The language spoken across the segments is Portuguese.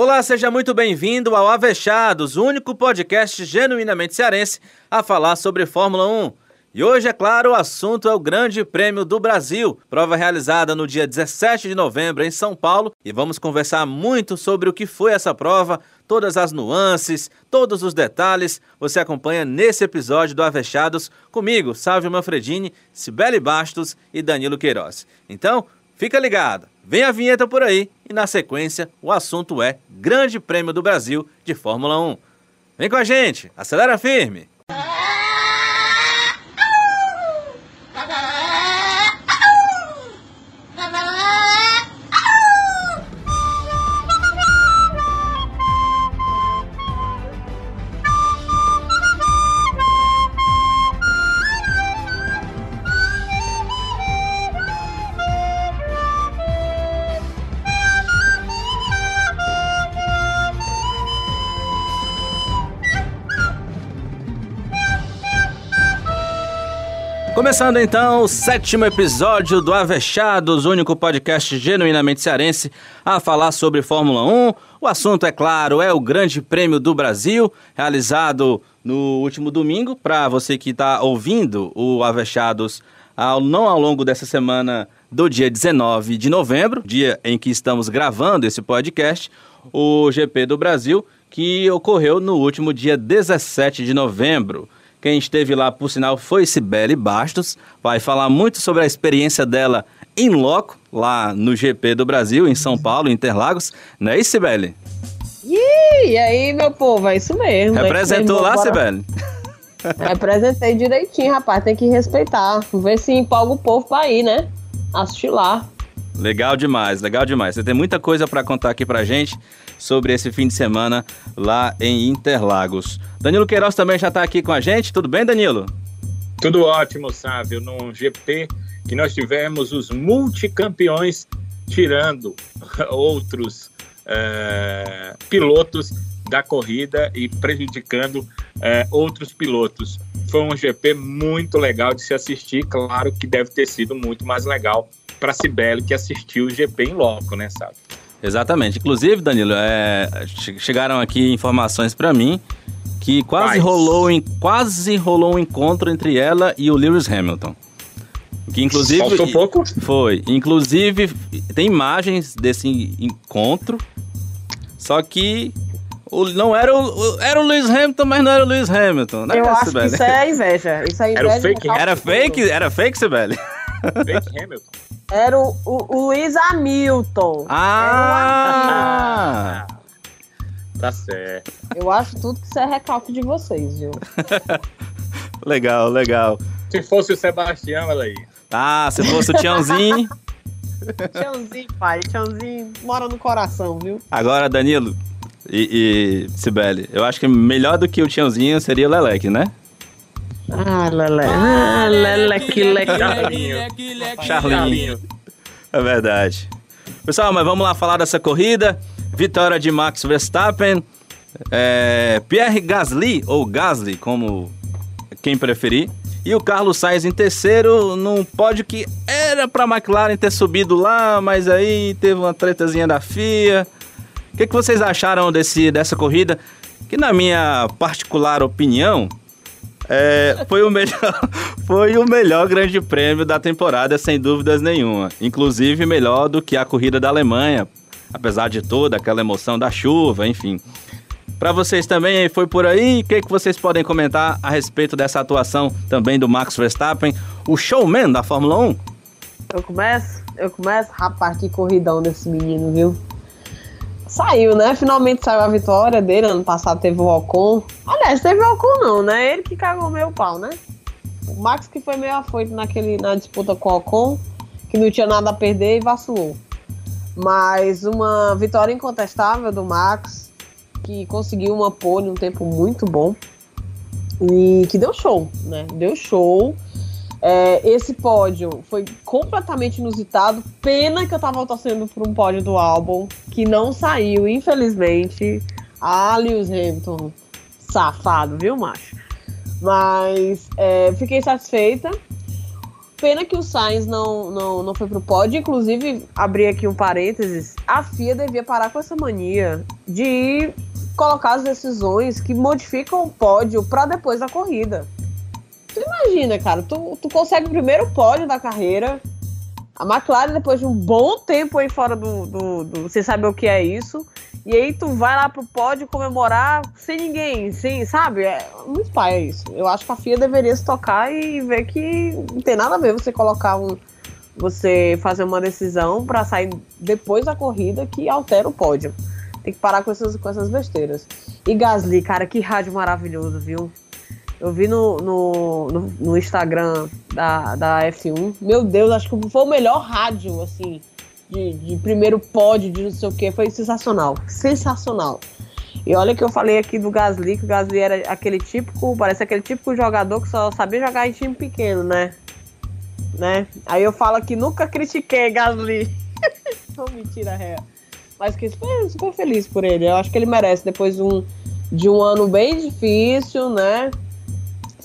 Olá, seja muito bem-vindo ao Avechados, o único podcast genuinamente cearense a falar sobre Fórmula 1. E hoje, é claro, o assunto é o Grande Prêmio do Brasil, prova realizada no dia 17 de novembro em São Paulo, e vamos conversar muito sobre o que foi essa prova, todas as nuances, todos os detalhes. Você acompanha nesse episódio do Avechados comigo, Sávio Manfredini, Sibeli Bastos e Danilo Queiroz. Então, fica ligado. Vem a vinheta por aí e na sequência o assunto é Grande Prêmio do Brasil de Fórmula 1. Vem com a gente, acelera firme! Começando então o sétimo episódio do Avechados, único podcast genuinamente cearense a falar sobre Fórmula 1. O assunto, é claro, é o Grande Prêmio do Brasil, realizado no último domingo. Para você que está ouvindo o Avechados, ao, não ao longo dessa semana do dia 19 de novembro, dia em que estamos gravando esse podcast, o GP do Brasil, que ocorreu no último dia 17 de novembro. Quem esteve lá, por sinal, foi Sibeli Bastos. Vai falar muito sobre a experiência dela em loco, lá no GP do Brasil, em São Paulo, Interlagos. Não é isso, Sibeli? E aí, meu povo, é isso mesmo. Representou lá, Sibeli? Representei direitinho, rapaz. Tem que respeitar. Ver se empolga o povo pra ir, né? Assistir lá. Legal demais, legal demais. Você tem muita coisa para contar aqui pra gente sobre esse fim de semana lá em Interlagos. Danilo Queiroz também já está aqui com a gente. Tudo bem, Danilo? Tudo ótimo, Sávio. Num GP que nós tivemos os multicampeões tirando outros é, pilotos da corrida e prejudicando é, outros pilotos. Foi um GP muito legal de se assistir. Claro que deve ter sido muito mais legal para Sibeli que assistiu o GP em loco, né, sabe? Exatamente. Inclusive, Danilo, é, chegaram aqui informações para mim que quase rolou em quase rolou um encontro entre ela e o Lewis Hamilton. Que inclusive Faltou pouco? Foi, inclusive tem imagens desse encontro. Só que o, não era o, era o Lewis Hamilton, mas não era o Lewis Hamilton. Né, Eu acho que isso é inveja. Isso é inveja era fake, era fake, era fake, Sibeli. Hamilton. Era o, o, o Luiz Hamilton. Ah! Tá certo. Eu acho tudo que isso é recalque de vocês, viu? legal, legal. Se fosse o Sebastião, ela aí. Ah, se fosse o Tiãozinho. Tiãozinho, pai. Tiãozinho mora no coração, viu? Agora, Danilo e, e Sibeli, eu acho que melhor do que o Tiãozinho seria o Leleque, né? Ah, Lele. Ah, Lele, que legal. Charlinho. É verdade. Pessoal, mas vamos lá falar dessa corrida. Vitória de Max Verstappen. É, Pierre Gasly, ou Gasly, como quem preferir. E o Carlos Sainz em terceiro, num pódio que era para a McLaren ter subido lá, mas aí teve uma tretazinha da FIA. O que, que vocês acharam desse, dessa corrida? Que na minha particular opinião, é, foi, o melhor, foi o melhor grande prêmio da temporada, sem dúvidas nenhuma. Inclusive melhor do que a corrida da Alemanha, apesar de toda aquela emoção da chuva, enfim. Para vocês também foi por aí, o que, que vocês podem comentar a respeito dessa atuação também do Max Verstappen, o showman da Fórmula 1? Eu começo? Eu começo? Rapaz, que corridão desse menino, viu? Saiu, né? Finalmente saiu a vitória dele. Ano passado teve o Ocon. Aliás, teve o Ocon não, né? Ele que cagou meio pau, né? O Max que foi meio afoito naquele, na disputa com o Ocon, que não tinha nada a perder e vacilou. Mas uma vitória incontestável do Max, que conseguiu uma pole um tempo muito bom e que deu show, né? Deu show. É, esse pódio foi completamente inusitado. Pena que eu tava torcendo por um pódio do álbum que não saiu, infelizmente. Ah, Lewis Hamilton, safado, viu, macho? Mas é, fiquei satisfeita. Pena que o Sainz não, não, não foi pro pódio. Inclusive, abri aqui um parênteses. A FIA devia parar com essa mania de colocar as decisões que modificam o pódio para depois da corrida. Tu imagina, cara, tu, tu consegue o primeiro pódio da carreira. A McLaren, depois de um bom tempo aí fora do, do, do. Você sabe o que é isso. E aí tu vai lá pro pódio comemorar sem ninguém, sem, sabe? É muito pai isso. Eu acho que a FIA deveria se tocar e ver que não tem nada a ver você colocar um. Você fazer uma decisão para sair depois da corrida que altera o pódio. Tem que parar com essas, com essas besteiras. E Gasly, cara, que rádio maravilhoso, viu? Eu vi no, no, no, no Instagram da, da F1. Meu Deus, acho que foi o melhor rádio, assim de, de primeiro pódio, de não sei o que, foi sensacional. Sensacional. E olha que eu falei aqui do Gasly, que o Gasly era aquele típico, parece aquele típico jogador que só sabia jogar em time pequeno, né? Né? Aí eu falo que nunca critiquei Gasly. Não, mentira, ré. Mas fiquei super, feliz por ele. Eu acho que ele merece, depois de um, de um ano bem difícil, né?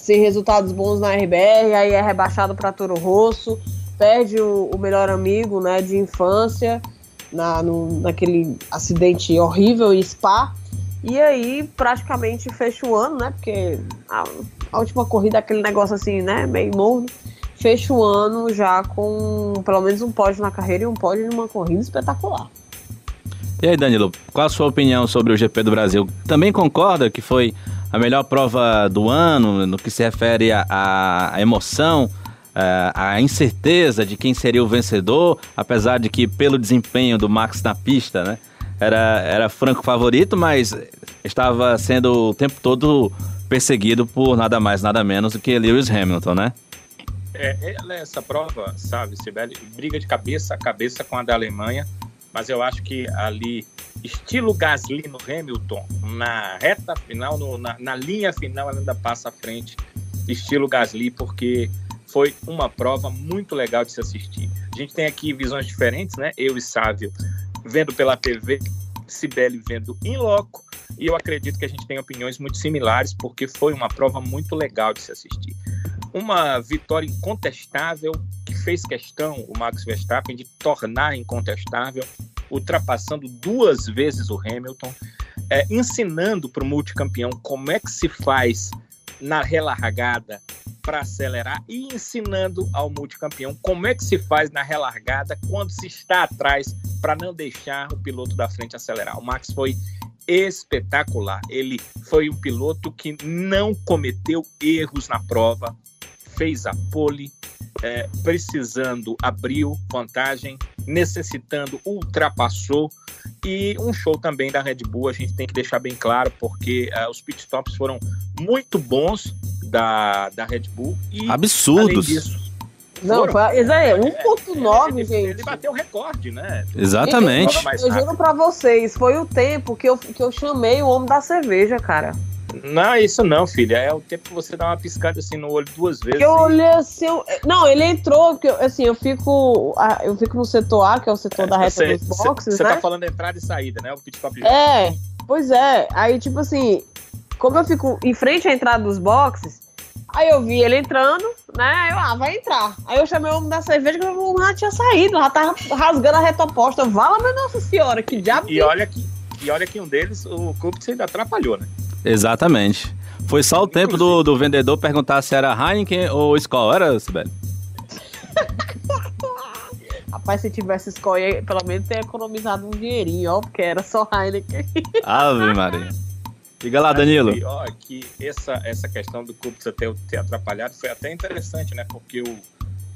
Sem resultados bons na RBR, aí é rebaixado para Toro Rosso perde o, o melhor amigo né, de infância na, no, naquele acidente horrível em Spa. E aí praticamente fecha o ano, né? Porque a, a última corrida, aquele negócio assim, né? Meio morno. Fecha o ano já com pelo menos um pódio na carreira e um pódio numa corrida espetacular. E aí, Danilo, qual a sua opinião sobre o GP do Brasil? Também concorda que foi a melhor prova do ano no que se refere à emoção? uh, a incerteza de quem seria o vencedor, apesar de que pelo desempenho do Max na pista, né, era, era franco favorito, mas estava sendo o tempo todo perseguido por nada mais, nada menos do que Lewis Hamilton, né? É, essa prova, sabe, Sibeli, briga de cabeça a cabeça com a da Alemanha, mas eu acho que ali, estilo Gasly no Hamilton, na reta final, no, na, na linha final, ainda passa à frente, estilo Gasly, porque foi uma prova muito legal de se assistir. A gente tem aqui visões diferentes, né? Eu e Sávio vendo pela TV, Sibeli vendo em loco, e eu acredito que a gente tem opiniões muito similares, porque foi uma prova muito legal de se assistir. Uma vitória incontestável, que fez questão o Max Verstappen de tornar incontestável, ultrapassando duas vezes o Hamilton, é, ensinando para o multicampeão como é que se faz na relargada para acelerar e ensinando ao multicampeão como é que se faz na relargada quando se está atrás para não deixar o piloto da frente acelerar. O Max foi espetacular. Ele foi um piloto que não cometeu erros na prova, fez a pole, é, precisando abriu vantagem, necessitando ultrapassou e um show também da Red Bull a gente tem que deixar bem claro porque uh, os pitstops foram muito bons da, da Red Bull. E, Absurdos. Disso, não, aí, 1.9, é, gente. Ele bateu o recorde, né? Exatamente. Eu, eu juro pra vocês, foi o tempo que eu, que eu chamei o homem da cerveja, cara. Não, isso não, filha. É o tempo que você dá uma piscada assim no olho duas vezes. Eu olhei assim. Eu... Não, ele entrou, porque assim, eu fico. Eu fico no setor A, que é o setor é, da reta dos boxes. Você tá né? tá falando entrada e saída, né? O pit. É, pois é. Aí, tipo assim, como eu fico em frente à entrada dos boxes, Aí eu vi ele entrando, né? Eu, ah, vai entrar. Aí eu chamei o homem da cerveja que o já tinha saído, já tava rasgando a reta oposta. Vala, minha Nossa Senhora, que diabo. E, olha que, e olha que um deles, o Kubica ainda atrapalhou, né? Exatamente. Foi só o tempo do, do vendedor perguntar se era Heineken ou Skol, era, Sibeli? Rapaz, se tivesse Skol, pelo menos ter economizado um dinheirinho, ó, porque era só Heineken. Ave Maria. Diga lá, Danilo. Que, ó, que essa, essa questão do Kubica ter, ter atrapalhado foi até interessante, né? Porque o,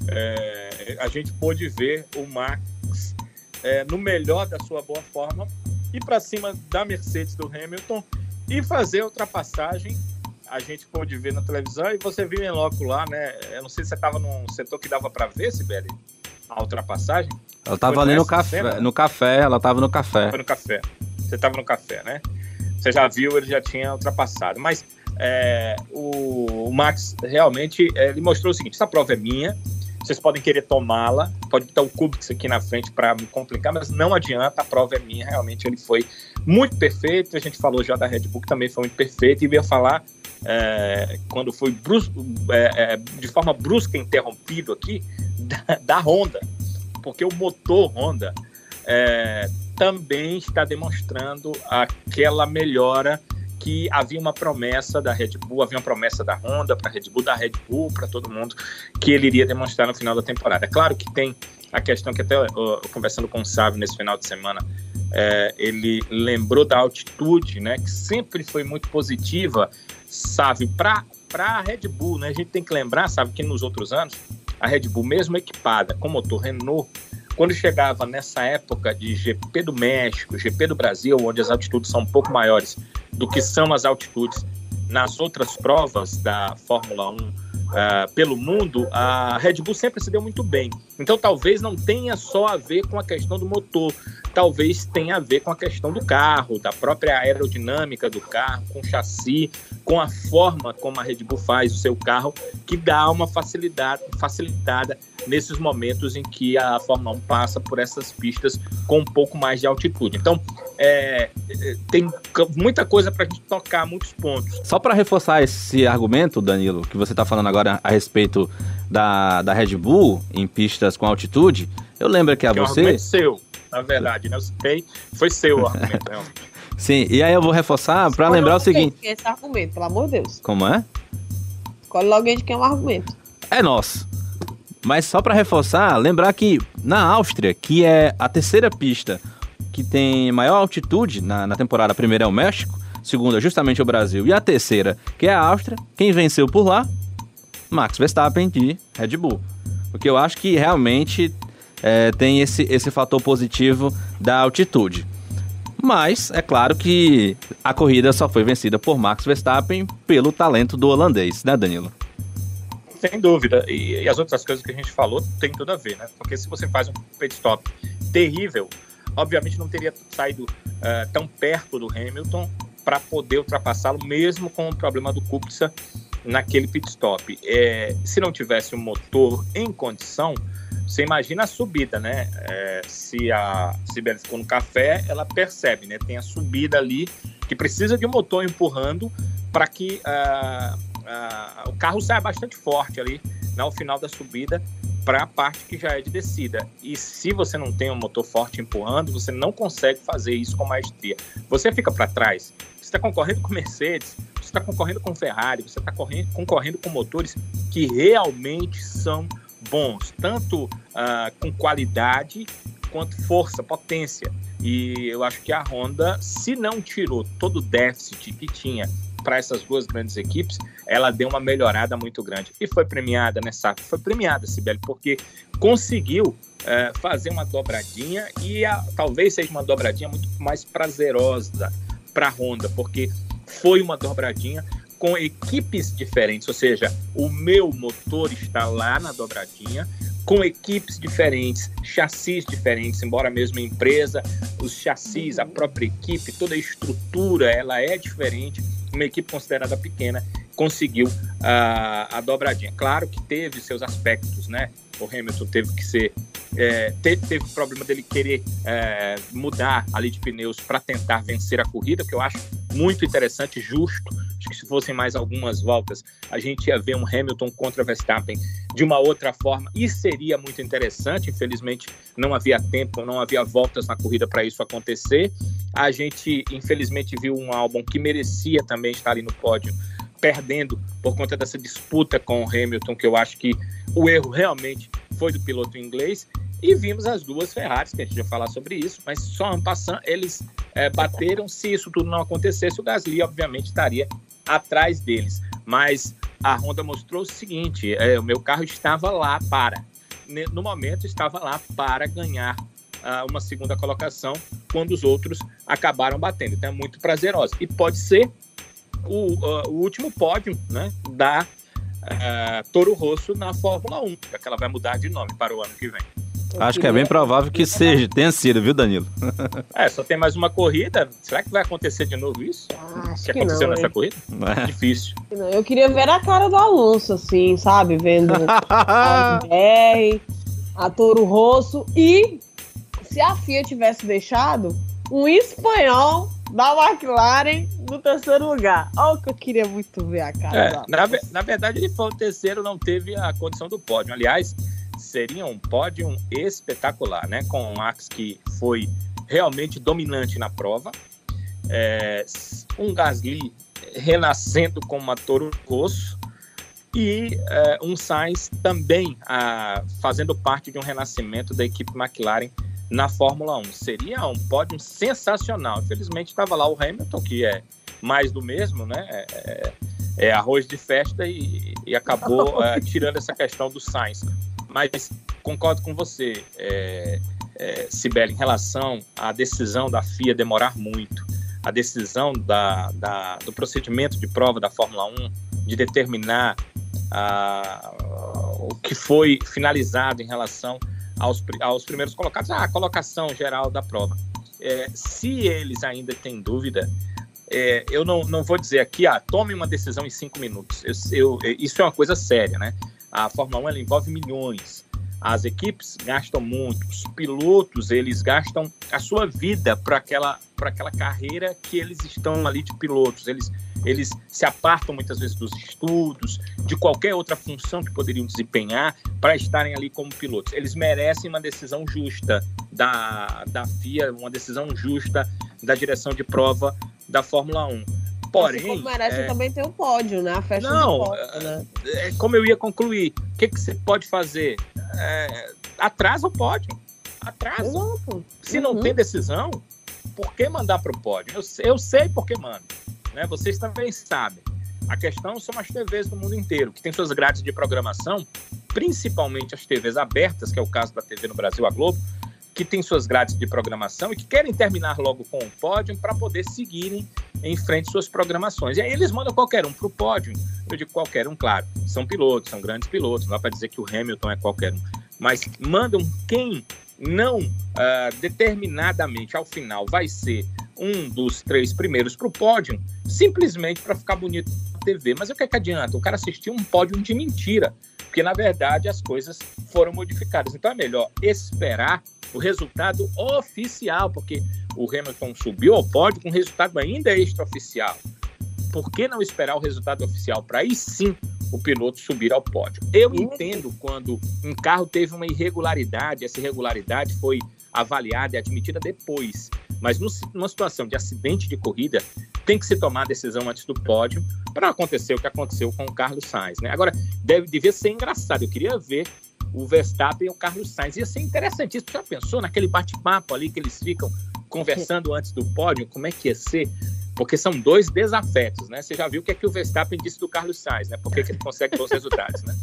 é, a gente pôde ver o Max é, no melhor da sua boa forma ir para cima da Mercedes do Hamilton e fazer a ultrapassagem. A gente pôde ver na televisão e você viu em loco lá, né? Eu não sei se você estava num setor que dava para ver, Sibeli, a ultrapassagem. Ela estava ali no café, cena? no café, ela estava no café. Foi no café. Você estava no café, né? você já viu, ele já tinha ultrapassado. Mas é, o, o, Max realmente é, ele mostrou o seguinte: essa prova é minha, vocês podem querer tomá-la, pode botar o Kubica aqui na frente para me complicar, mas não adianta, a prova é minha. Realmente ele foi muito perfeito. A gente falou já da Red Bull que também foi muito perfeito, e ia falar é, quando foi é, é, de forma brusca interrompido aqui, da, da Honda, porque o motor Honda é, também está demonstrando aquela melhora que havia uma promessa da Red Bull, havia uma promessa da Honda para a Red Bull, da Red Bull para todo mundo, que ele iria demonstrar no final da temporada. É claro que tem a questão que até conversando com o Sábio nesse final de semana, é, ele lembrou da altitude, né, que sempre foi muito positiva, sabe, para a Red Bull, né, a gente tem que lembrar, sabe, que nos outros anos, a Red Bull, mesmo equipada com motor Renault, quando chegava nessa época de GP do México, GP do Brasil, onde as altitudes são um pouco maiores do que são as altitudes nas outras provas da Fórmula 1 uh, ah, pelo mundo, a Red Bull sempre se deu muito bem. Então talvez não tenha só a ver com a questão do motor, talvez tenha a ver com a questão do carro, da própria aerodinâmica do carro, com o chassi, com a forma como a Red Bull faz o seu carro, que dá uma facilidade, facilitada nesses momentos em que a Fórmula 1 passa por essas pistas com um pouco mais de altitude. Então, é, é tem muita coisa para a gente tocar, muitos pontos. Só para reforçar esse argumento, Danilo, que você está falando agora a respeito da, da Red Bull em pistas com altitude, eu lembro que a que você. É um seu, na verdade, né? Eu citei, foi seu o argumento, realmente. Sim, e aí eu vou reforçar para lembrar o seguinte. Esse argumento, pelo amor de Deus. Como é? Escolhe logo de quem é o argumento. É nosso. Mas só para reforçar, lembrar que na Áustria, que é a terceira pista que tem maior altitude na, na temporada, a primeira é o México, segunda justamente o Brasil e a terceira, que é a Áustria, quem venceu por lá? Max Verstappen de Red Bull. Porque eu acho que realmente é, tem esse, esse fator positivo da altitude. Mas é claro que a corrida só foi vencida por Max Verstappen pelo talento do holandês, né, Danilo? Sem dúvida. E, e, as outras coisas que a gente falou tem tudo a ver, né? Porque se você faz um pit stop terrível, obviamente não teria saído uh, tão perto do Hamilton para poder ultrapassá-lo, mesmo com o problema do Kubica naquele pit stop. É, se não tivesse o um motor em condição, você imagina a subida, né? É, se a Sibeli ficou no café, ela percebe, né? Tem a subida ali que precisa de um motor empurrando para que uh, uh, o carro saia bastante forte ali no final da subida para a parte que já é de descida. E se você não tem um motor forte empurrando, você não consegue fazer isso com maestria. Você fica para trás. Você está concorrendo com Mercedes, você está concorrendo com Ferrari, você está concorrendo com motores que realmente são bons, tanto uh, com qualidade quanto força, potência. E eu acho que a Honda, se não tirou todo o déficit que tinha para essas duas grandes equipes, ela deu uma melhorada muito grande. E foi premiada nessa. Foi premiada, Sibeli, porque conseguiu é, fazer uma dobradinha e a, talvez seja uma dobradinha muito mais prazerosa para a Honda, porque foi uma dobradinha com equipes diferentes, ou seja, o meu motor está lá na dobradinha, com equipes diferentes, chassis diferentes, embora a mesma empresa, os chassis, a própria equipe, toda a estrutura, ela é diferente. Uma equipe considerada pequena conseguiu a, a dobradinha. Claro que teve seus aspectos, né? O Hamilton teve que ser é, teve, teve o problema dele querer é, mudar ali de pneus para tentar vencer a corrida, que eu acho muito interessante, justo. Acho que se fossem mais algumas voltas, a gente ia ver um Hamilton contra Verstappen de uma outra forma e seria muito interessante. Infelizmente, não havia tempo, não havia voltas na corrida para isso acontecer. A gente, infelizmente, viu um álbum que merecia também estar ali no pódio perdendo por conta dessa disputa com o Hamilton, que eu acho que o erro realmente foi do piloto inglês. E vimos as duas Ferraris, que a gente vai falar sobre isso, mas só um passando, eles é, bateram. Se isso tudo não acontecesse, o Gasly, obviamente, estaria atrás deles. Mas a Honda mostrou o seguinte: é, o meu carro estava lá para, no momento, estava lá para ganhar uh, uma segunda colocação, quando os outros acabaram batendo. Então é muito prazerosa. E pode ser o, uh, o último pódio né, da uh, Toro Rosso na Fórmula 1, já que ela vai mudar de nome para o ano que vem. Acho que é bem provável que seja, tenha sido, viu, Danilo? é, só tem mais uma corrida. Será que vai acontecer de novo isso? Acho que, que aconteceu não, nessa hein? corrida? É. Difícil. Eu queria ver a cara do Alonso, assim, sabe? Vendo a BR, a Toro Rosso e se a FIA tivesse deixado um espanhol da McLaren no terceiro lugar. Olha o que eu queria muito ver a cara. É, na, na, verdade, ele foi o terceiro, não teve a condição do pódio. Aliás, seria um pódio espetacular, né? Com o Max que foi realmente dominante na prova. É, um Gasly renascendo com uma Toro Rosso e é, um Sainz também a, fazendo parte de um renascimento da equipe McLaren na Fórmula 1. Seria um pódio sensacional. Infelizmente estava lá o Hamilton, que é mais do mesmo, né? É, é, é arroz de festa e, e acabou é, tirando essa questão do Sainz. Mas concordo com você, é, é, Sibeli, em relação à decisão da FIA demorar muito, a decisão da, da, do procedimento de prova da Fórmula 1 de determinar a, o que foi finalizado em relação aos, aos primeiros colocados, a colocação geral da prova. É, se eles ainda têm dúvida, é, eu não, não vou dizer aqui, ah, tome uma decisão em cinco minutos. Eu, eu, isso é uma coisa séria, né? A Fórmula 1 ela envolve milhões. As equipes gastam muito, os pilotos eles gastam a sua vida para aquela, para aquela carreira que eles estão ali de pilotos. Eles, eles se apartam muitas vezes dos estudos, de qualquer outra função que poderiam desempenhar para estarem ali como pilotos. Eles merecem uma decisão justa da, da FIA, uma decisão justa da direção de prova da Fórmula 1. Porém. Assim merece é... também ter um pódio, né? A festa Não, pódio, né? é, como eu ia concluir, o que, que você pode fazer? É, atrasa o pódio. Atrasa. Exato. Se uhum. não tem decisão, por que mandar para o pódio? Eu, eu sei por que manda. Né? Vocês também sabem. A questão são as TVs do mundo inteiro, que tem suas grades de programação, principalmente as TVs abertas, que é o caso da TV no Brasil, a Globo, que tem suas grades de programação e que querem terminar logo com o pódio para poder seguirem em frente suas programações. E aí eles mandam qualquer um para o pódio. Eu digo qualquer um, claro. São pilotos, são grandes pilotos, não dá para dizer que o Hamilton é qualquer um. Mas mandam quem não uh, determinadamente ao final vai ser um dos três primeiros para o pódio, simplesmente para ficar bonito na TV. Mas o que, é que adianta? O cara assistiu um pódio de mentira, porque na verdade as coisas foram modificadas. Então é melhor esperar o resultado oficial, porque o Hamilton subiu ao pódio com resultado ainda extraoficial. Por que não esperar o resultado oficial para aí sim o piloto subir ao pódio? Eu entendo quando um carro teve uma irregularidade, essa irregularidade foi avaliada e admitida depois. Mas numa situação de acidente de corrida, tem que se tomar a decisão antes do pódio para acontecer o que aconteceu com o Carlos Sainz. Né? Agora, deve, devia ser engraçado. Eu queria ver o Verstappen e o Carlos Sainz. Ia ser interessantíssimo. Já pensou naquele bate-papo ali que eles ficam conversando antes do pódio? Como é que ia ser? Porque são dois desafetos, né? Você já viu o que é que o Verstappen disse do Carlos Sainz, né? Por que, ele consegue bons resultados, né?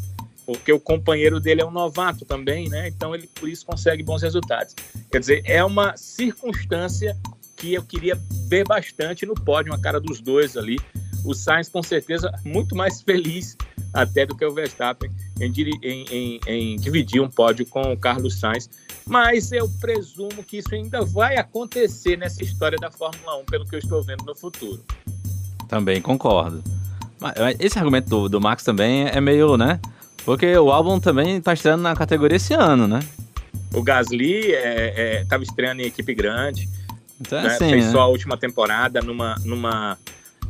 Porque o companheiro dele é um novato também, né? Então ele por isso consegue bons resultados. Quer dizer, é uma circunstância que eu queria ver bastante no pódio, uma cara dos dois ali. O Sainz, com certeza, muito mais feliz até do que o Verstappen em, em, em, em dividir um pódio com o Carlos Sainz. Mas eu presumo que isso ainda vai acontecer nessa história da Fórmula 1, pelo que eu estou vendo no futuro. Também concordo. Esse argumento do, do Max também é meio, né? Porque o álbum também está estreando na categoria esse ano, né? O Gasly estava é, é, estreando em equipe grande. Então é né? assim, Fez né? só a última temporada numa, numa,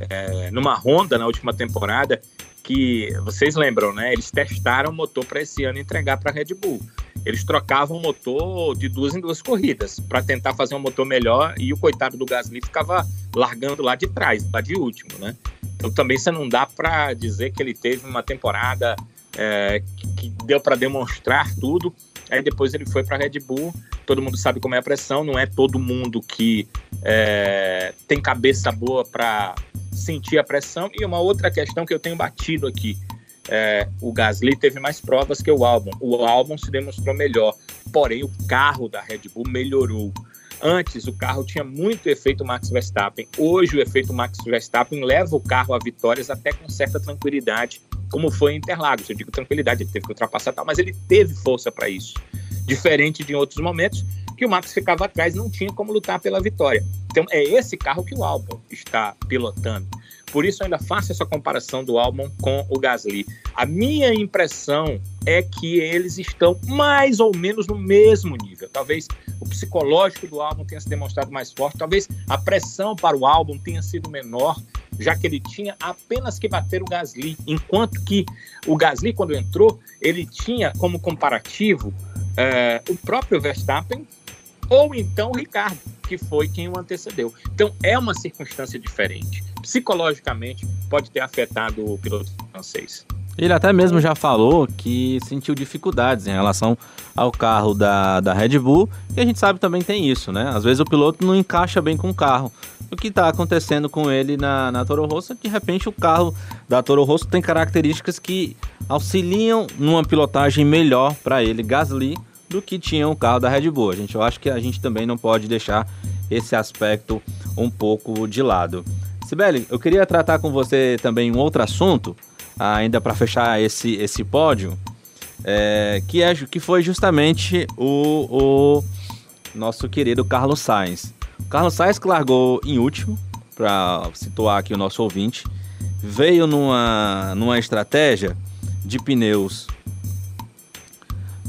é, numa Honda na última temporada que vocês lembram, né? Eles testaram o motor para esse ano entregar para a Red Bull. Eles trocavam o motor de duas em duas corridas para tentar fazer um motor melhor e o coitado do Gasly ficava largando lá de trás, lá de último, né? Então também você não dá para dizer que ele teve uma temporada é, que, deu para demonstrar tudo. Aí depois ele foi para a Red Bull. Todo mundo sabe como é a pressão. Não é todo mundo que é, tem cabeça boa para sentir a pressão. E uma outra questão que eu tenho batido aqui. É, o Gasly teve mais provas que o álbum. O álbum se demonstrou melhor, porém o carro da Red Bull melhorou. Antes o carro tinha muito efeito Max Verstappen. Hoje o efeito Max Verstappen leva o carro a vitórias até com certa tranquilidade, como foi em Interlagos. Eu digo tranquilidade, ele teve que ultrapassar tal, mas ele teve força para isso. Diferente de outros momentos que o Max ficava atrás, não tinha como lutar pela vitória. Então é esse carro que o Albon está pilotando. Por isso eu ainda faço essa comparação do Albon com o Gasly. A minha impressão é que eles estão mais ou menos no mesmo nível. Talvez o psicológico do álbum tenha se demonstrado mais forte, talvez a pressão para o álbum tenha sido menor, já que ele tinha apenas que bater o Gasly, enquanto que o Gasly, quando entrou, ele tinha como comparativo é, o próprio Verstappen ou então Ricardo, que foi quem o antecedeu. Então é uma circunstância diferente. Psicologicamente pode ter afetado o piloto francês. Ele até mesmo já falou que sentiu dificuldades em relação ao carro da, da Red Bull, e a gente sabe também tem isso, né? Às vezes o piloto não encaixa bem com o carro. O que está acontecendo com ele na, na Toro Rosso é de repente o carro da Toro Rosso tem características que auxiliam numa pilotagem melhor para ele, Gasly, do que tinha o carro da Red Bull. A gente, eu acho que a gente também não pode deixar esse aspecto um pouco de lado. Sibeli, eu queria tratar com você também um outro assunto, ainda para fechar esse, esse pódio, é, que, é, que foi justamente o, o nosso querido Carlos Sainz. O Carlos Sainz que largou em último, para situar aqui o nosso ouvinte, veio numa, numa estratégia de pneus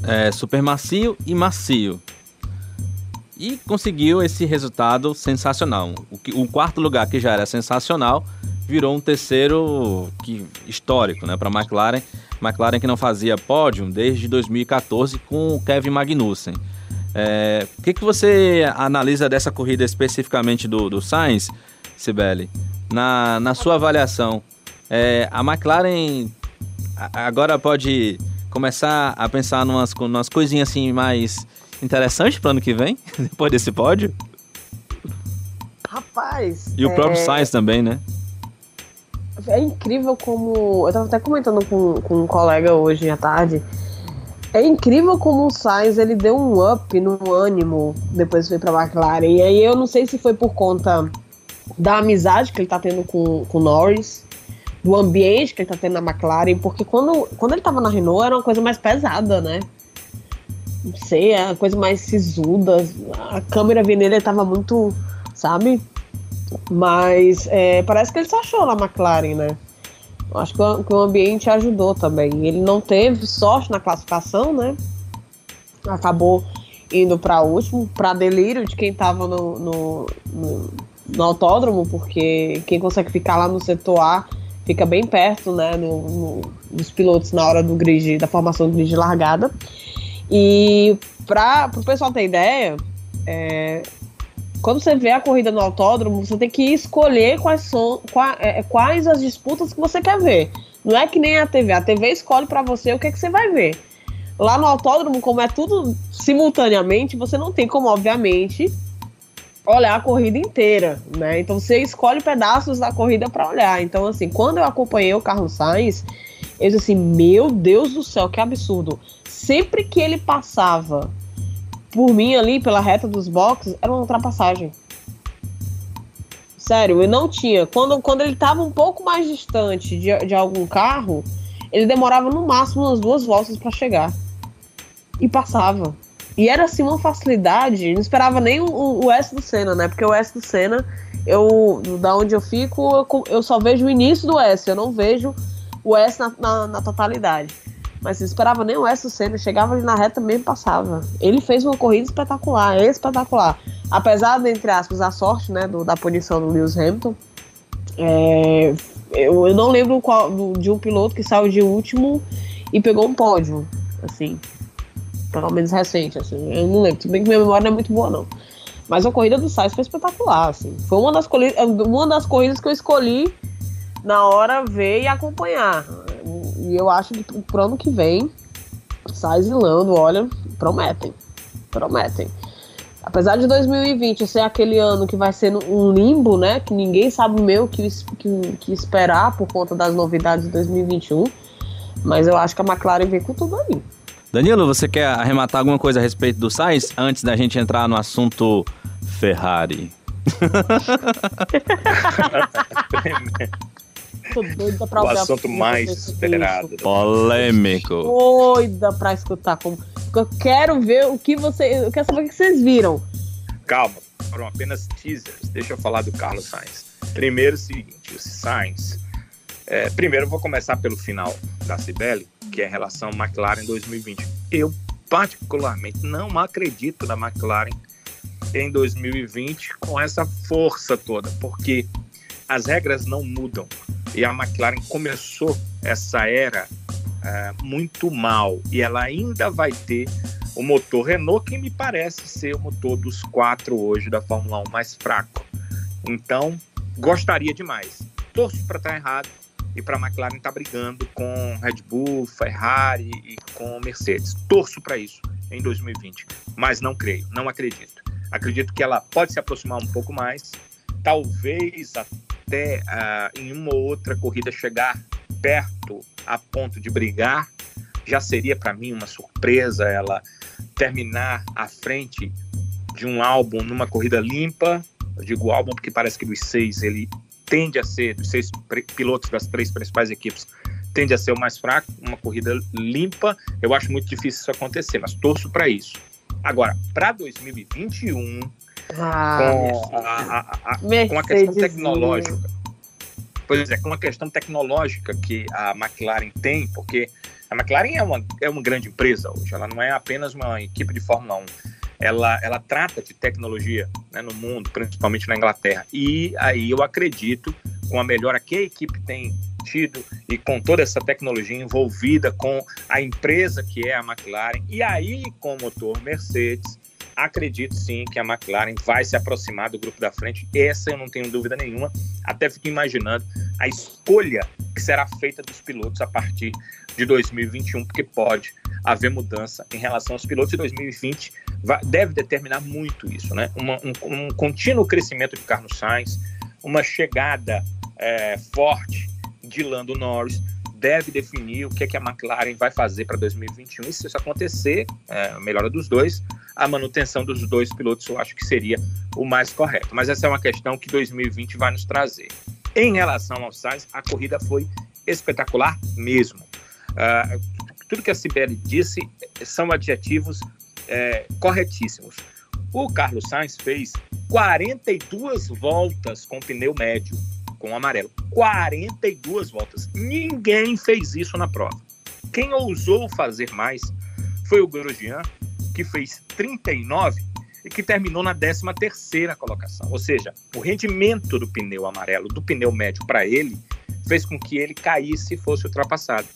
é, super macio e macio. E conseguiu esse resultado sensacional. O, o quarto lugar, que já era sensacional, virou um terceiro que, histórico né, para a McLaren. McLaren que não fazia pódio desde 2014 com o Kevin Magnussen. É, o que, que você analisa dessa corrida especificamente do, do Sainz, Sibeli? Na, na sua avaliação, é, a McLaren agora pode começar a pensar numas, numas coisinhas assim mais interessantes para ano que vem, depois desse pódio? Rapaz. E o próprio é... Sainz também, né? É incrível como. Eu tava até comentando com, com um colega hoje à tarde. É incrível como o Sainz ele deu um up no ânimo depois foi pra McLaren. E aí eu não sei se foi por conta da amizade que ele tá tendo com o Norris, do ambiente que ele tá tendo na McLaren, porque quando, quando ele tava na Renault era uma coisa mais pesada, né? Não sei, é uma coisa mais sisuda. A câmera vindo nele tava muito, sabe? Mas é, parece que ele se achou na McLaren, né? Acho que o, que o ambiente ajudou também. Ele não teve sorte na classificação, né? Acabou indo para último, para delírio de quem tava no, no, no, no, autódromo, porque quem consegue ficar lá no setor A fica bem perto, né, no, dos pilotos na hora do grid, da formação do grid de largada. E para o pessoal ter ideia, é, quando você vê a corrida no autódromo, você tem que escolher quais são quais, é, quais as disputas que você quer ver. Não é que nem a TV. A TV escolhe para você o que, é que você vai ver. Lá no autódromo, como é tudo simultaneamente, você não tem como, obviamente, olhar a corrida inteira, né? Então você escolhe pedaços da corrida para olhar. Então, assim, quando eu acompanhei o Carlos Sainz, eu disse assim: Meu Deus do céu, que absurdo. Sempre que ele passava por mim ali, pela reta dos boxes, era uma ultrapassagem. Sério, eu não tinha. Quando, quando ele estava um pouco mais distante de, de algum carro, ele demorava no máximo umas duas voltas para chegar. E passava. E era assim uma facilidade, não esperava nem o, o S do Senna, né? Porque o S do Senna, eu, da onde eu fico, eu, eu só vejo o início do S, eu não vejo o S na, na, na totalidade. Mas não esperava nem o do Senna, chegava ali na reta mesmo passava. Ele fez uma corrida espetacular, espetacular. Apesar de, entre aspas, a sorte, né, do, da punição do Lewis Hamilton, é, eu, eu não lembro qual, de um piloto que saiu de último e pegou um pódio, assim pelo menos recente, assim. Eu não lembro, tudo bem que minha memória não é muito boa, não. Mas a corrida do Sainz foi espetacular, assim. Foi uma das, uma das corridas que eu escolhi na hora ver e acompanhar. E eu acho que pro ano que vem, Sainz e Lando, olha, prometem. Prometem. Apesar de 2020 ser aquele ano que vai ser um limbo, né? Que ninguém sabe meio que, que, que esperar por conta das novidades de 2021. Mas eu acho que a McLaren vem com tudo aí. Danilo, você quer arrematar alguma coisa a respeito do Sainz antes da gente entrar no assunto Ferrari? Tô doida pra o assunto mais esperado. Polêmico. Doida pra escutar como. Eu quero ver o que você. Eu quero saber o que vocês viram. Calma, foram apenas teasers. Deixa eu falar do Carlos Sainz. Primeiro, o seguinte: o Sainz. É, primeiro, eu vou começar pelo final da Cibele, que é em relação à McLaren 2020. Eu, particularmente, não acredito na McLaren em 2020 com essa força toda, porque as regras não mudam. E a McLaren começou essa era é, muito mal e ela ainda vai ter o motor Renault, que me parece ser o motor dos quatro hoje da Fórmula 1 mais fraco. Então, gostaria demais. Torço para estar errado e para a McLaren estar tá brigando com Red Bull, Ferrari e com Mercedes. Torço para isso em 2020, mas não creio, não acredito. Acredito que ela pode se aproximar um pouco mais, talvez até uh, em uma ou outra corrida chegar perto a ponto de brigar. Já seria para mim uma surpresa ela terminar à frente de um álbum numa corrida limpa. Eu digo álbum porque parece que dos seis ele tende a ser, dos seis pilotos das três principais equipes, tende a ser o mais fraco, uma corrida limpa. Eu acho muito difícil isso acontecer, mas torço para isso. Agora, para 2021, ah, com, a, a, a, com a questão tecnológica, pois é, com a questão tecnológica que a McLaren tem, porque a McLaren é uma, é uma grande empresa hoje, ela não é apenas uma equipe de Fórmula 1. Ela, ela trata de tecnologia né, no mundo, principalmente na Inglaterra. E aí eu acredito, com a melhora que a equipe tem tido e com toda essa tecnologia envolvida com a empresa que é a McLaren, e aí com o motor Mercedes, acredito sim que a McLaren vai se aproximar do grupo da frente. Essa eu não tenho dúvida nenhuma. Até fico imaginando a escolha que será feita dos pilotos a partir de 2021, porque pode haver mudança em relação aos pilotos de 2020. Vai, deve determinar muito isso, né? Uma, um, um, contínuo crescimento de Carlos Sainz, uma chegada é, forte de Lando Norris deve definir o que, é que a McLaren vai fazer para 2021. E se isso acontecer, é, melhora dos dois, a manutenção dos dois pilotos eu acho que seria o mais correto. Mas essa é uma questão que 2020 vai nos trazer. Em relação ao Sainz, a corrida foi espetacular mesmo. Uh, tudo que a Sibeli disse são adjetivos é, corretíssimos. O Carlos Sainz fez 42 voltas com pneu médio com amarelo. 42 voltas. Ninguém fez isso na prova. Quem ousou fazer mais foi o Grosjean, que fez 39 e que terminou na 13 terceira colocação. Ou seja, o rendimento do pneu amarelo, do pneu médio para ele, fez com que ele caísse e fosse ultrapassado.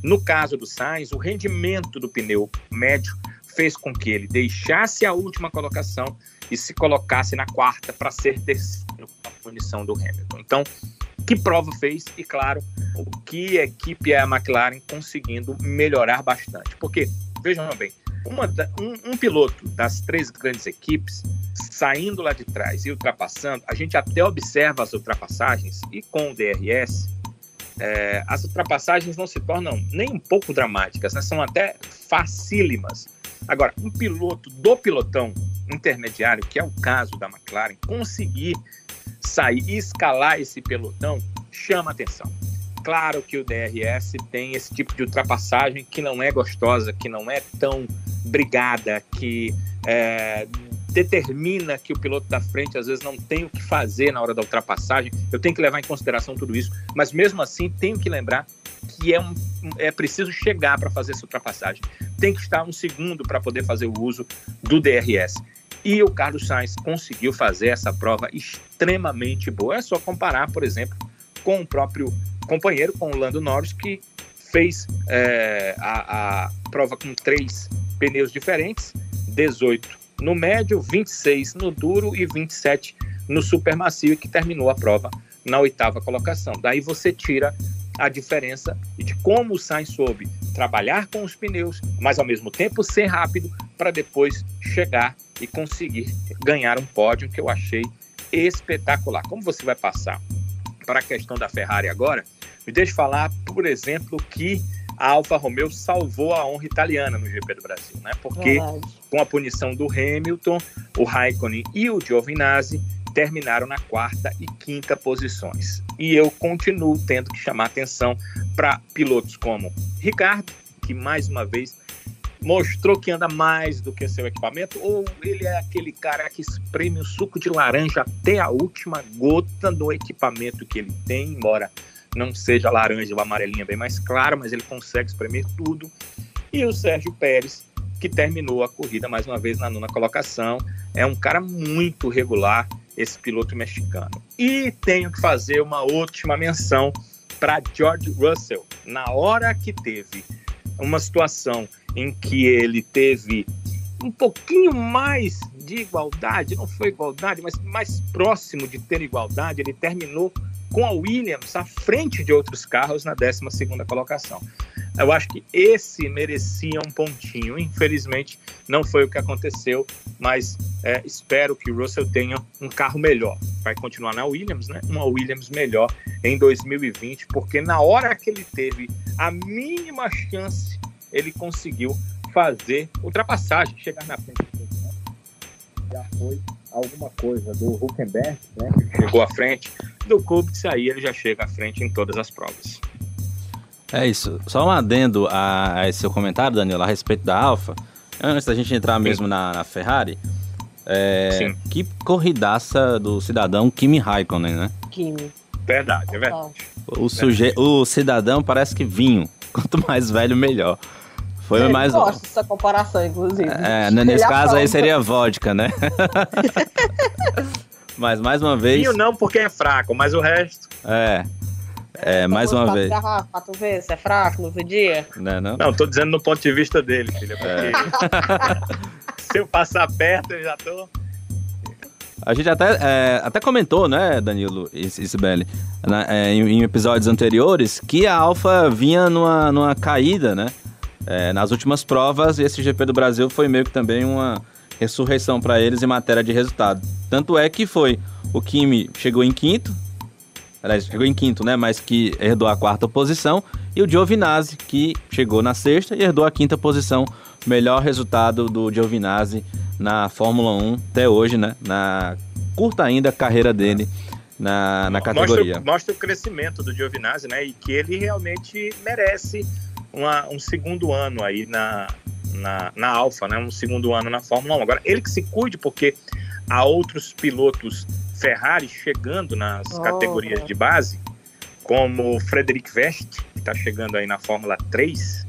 No caso do Sainz, o rendimento do pneu médio fez com que ele deixasse a última colocação e se colocasse na quarta para ser terceiro com a punição do Hamilton. Então, que prova fez e, claro, o que a equipe é a McLaren conseguindo melhorar bastante. Porque, vejam bem, um, um, piloto das três grandes equipes saindo lá de trás e ultrapassando, a gente até observa as ultrapassagens e com o DRS, é, as ultrapassagens não se tornam nem um pouco dramáticas, né? são até facílimas. Agora, um piloto do pilotão intermediário, que é o caso da McLaren, conseguir sair e escalar esse pelotão chama atenção. Claro que o DRS tem esse tipo de ultrapassagem que não é gostosa, que não é tão brigada, que é, determina que o piloto da frente às vezes não tem o que fazer na hora da ultrapassagem. Eu tenho que levar em consideração tudo isso, mas mesmo assim tenho que lembrar que é, um, é preciso chegar para fazer essa ultrapassagem. Tem que estar um segundo para poder fazer o uso do DRS. E o Carlos Sainz conseguiu fazer essa prova extremamente boa. É só comparar, por exemplo, com o próprio companheiro, com o Lando Norris, que fez é, a, a prova com três pneus diferentes, 18 no médio, 26 no duro e 27 no super macio, e que terminou a prova na oitava colocação. Daí você tira a diferença de como o Sainz soube trabalhar com os pneus, mas ao mesmo tempo ser rápido para depois chegar e conseguir ganhar um pódio que eu achei espetacular. Como você vai passar para a questão da Ferrari agora, me deixe falar, por exemplo, que a Alfa Romeo salvou a honra italiana no GP do Brasil, né? Porque Verdade. com a punição do Hamilton, o Raikkonen e o Giovinazzi terminaram na quarta e quinta posições. E eu continuo tendo que chamar atenção para pilotos como Ricardo, que mais uma vez mostrou que anda mais do que seu equipamento, ou ele é aquele cara que espreme o suco de laranja até a última gota do equipamento que ele tem, embora não seja laranja ou amarelinha bem mais claro, mas ele consegue espremer tudo. E o Sérgio Pérez, que terminou a corrida mais uma vez na nona colocação, é um cara muito regular, esse piloto mexicano. E tenho que fazer uma última menção para George Russell. Na hora que teve uma situação em que ele teve um pouquinho mais de igualdade, não foi igualdade, mas mais próximo de ter igualdade, ele terminou com a Williams à frente de outros carros na 12 colocação. Eu acho que esse merecia um pontinho. Infelizmente, não foi o que aconteceu, mas é, espero que o Russell tenha um carro melhor. Vai continuar na Williams, né? Uma Williams melhor em 2020, porque na hora que ele teve a mínima chance ele conseguiu fazer ultrapassagem, chegar na frente. Já foi alguma coisa do Huckenberg, né, chegou à frente, do Kubica, aí ele já chega à frente em todas as provas. É isso. Só um adendo a, a esse seu comentário, Danilo, a respeito da Alfa. Antes da gente entrar Sim. mesmo na, na Ferrari, é, que corridaça do cidadão Kimi Raikkonen, né? Kimi. Verdade, é verdade. O, suje... o cidadão parece que vinho. Quanto mais velho, melhor. Foi Ele mais. gosto dessa comparação, inclusive. É, nesse caso aí seria vodka, né? mas mais uma vez. Vinho não, porque é fraco, mas o resto. É. É, mais uma vez. Garrafa, pra tu ver se é fraco no dia. Não, não. Não, tô dizendo no ponto de vista dele, filha. Porque é. se eu passar perto, eu já tô. A gente até, é, até comentou, né, Danilo e Sibeli, é, em, em, episódios anteriores, que a Alfa vinha numa, numa caída, né? É, nas últimas provas, esse GP do Brasil foi meio que também uma ressurreição para eles em matéria de resultado. Tanto é que foi o Kimi chegou em quinto, aliás, chegou em quinto, né? Mas que herdou a quarta posição, e o Giovinazzi, que chegou na sexta e herdou a quinta posição. Melhor resultado do Giovinazzi na Fórmula 1 até hoje, né? Na curta ainda carreira dele na, na categoria. Mostra, mostra o crescimento do Giovinazzi, né? E que ele realmente merece uma, um segundo ano aí na, na, na Alfa, né? Um segundo ano na Fórmula 1. Agora, ele que se cuide, porque há outros pilotos Ferrari chegando nas oh, categorias de base, como Frederic Vest, que está chegando aí na Fórmula 3.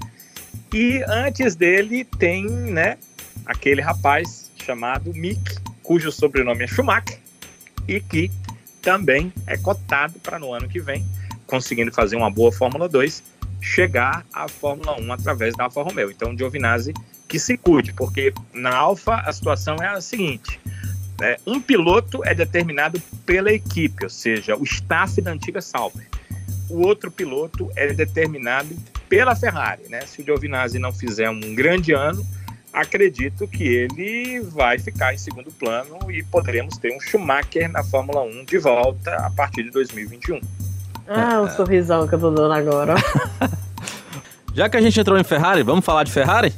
E antes dele tem, né, aquele rapaz chamado Mick, cujo sobrenome é Schumacher, e que também é cotado para no ano que vem, conseguindo fazer uma boa Fórmula 2, chegar à Fórmula 1 através da Alfa Romeo. Então, Giovinazzi que se cuide, porque na Alfa a situação é a seguinte: né, um piloto é determinado pela equipe, ou seja, o staff da antiga Sauber. O outro piloto é determinado pela Ferrari. Né? Se o Giovinazzi não fizer um grande ano, acredito que ele vai ficar em segundo plano e poderemos ter um Schumacher na Fórmula 1 de volta a partir de 2021. Ah, o sorrisão que eu tô dando agora. Já que a gente entrou em Ferrari, vamos falar de Ferrari?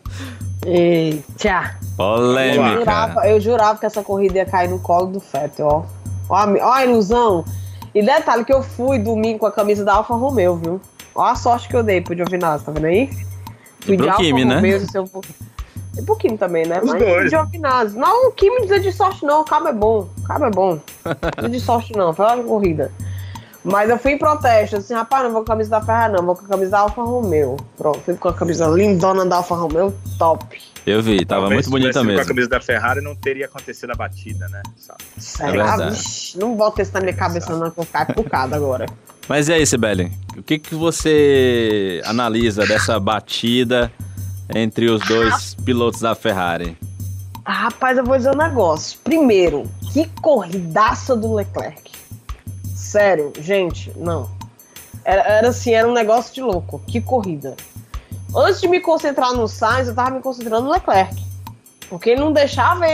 Eita. Polêmica. Eu jurava, eu jurava que essa corrida ia cair no colo do Fettel, ó. Ó a, ó a ilusão. E detalhe que eu fui domingo com a camisa da Alfa Romeo, viu? Ó a sorte que eu dei pro Giovinazzi, tá vendo aí? Fui de Alfa Kimi, né? Romeo, seu... E pro Kimi também, né? Os Mas dois. Giovinazzi. Não, o Kimi dizer de sorte não, o cabo é bom. O cabo é bom. Não de sorte não, foi uma corrida. Mas eu fui em protesto, assim, rapaz, não vou com a camisa da Ferrari, não, vou com a camisa da Alfa Romeo. Pronto, fui com a camisa lindona da Alfa Romeo, top. Eu vi, tava Talvez muito bonita mesmo. com a camisa da Ferrari não teria acontecido a batida, né? Será? É Vixe, não bota isso na minha cabeça, não, que eu ficar pocado agora. Mas e aí, Sibeli? O que, que você analisa dessa batida entre os dois pilotos da Ferrari? Rapaz, eu vou dizer um negócio. Primeiro, que corridaça do Leclerc. Sério, gente, não. Era, era assim, era um negócio de louco. Que corrida. Antes de me concentrar no Sainz, eu tava me concentrando no Leclerc. Porque ele não deixava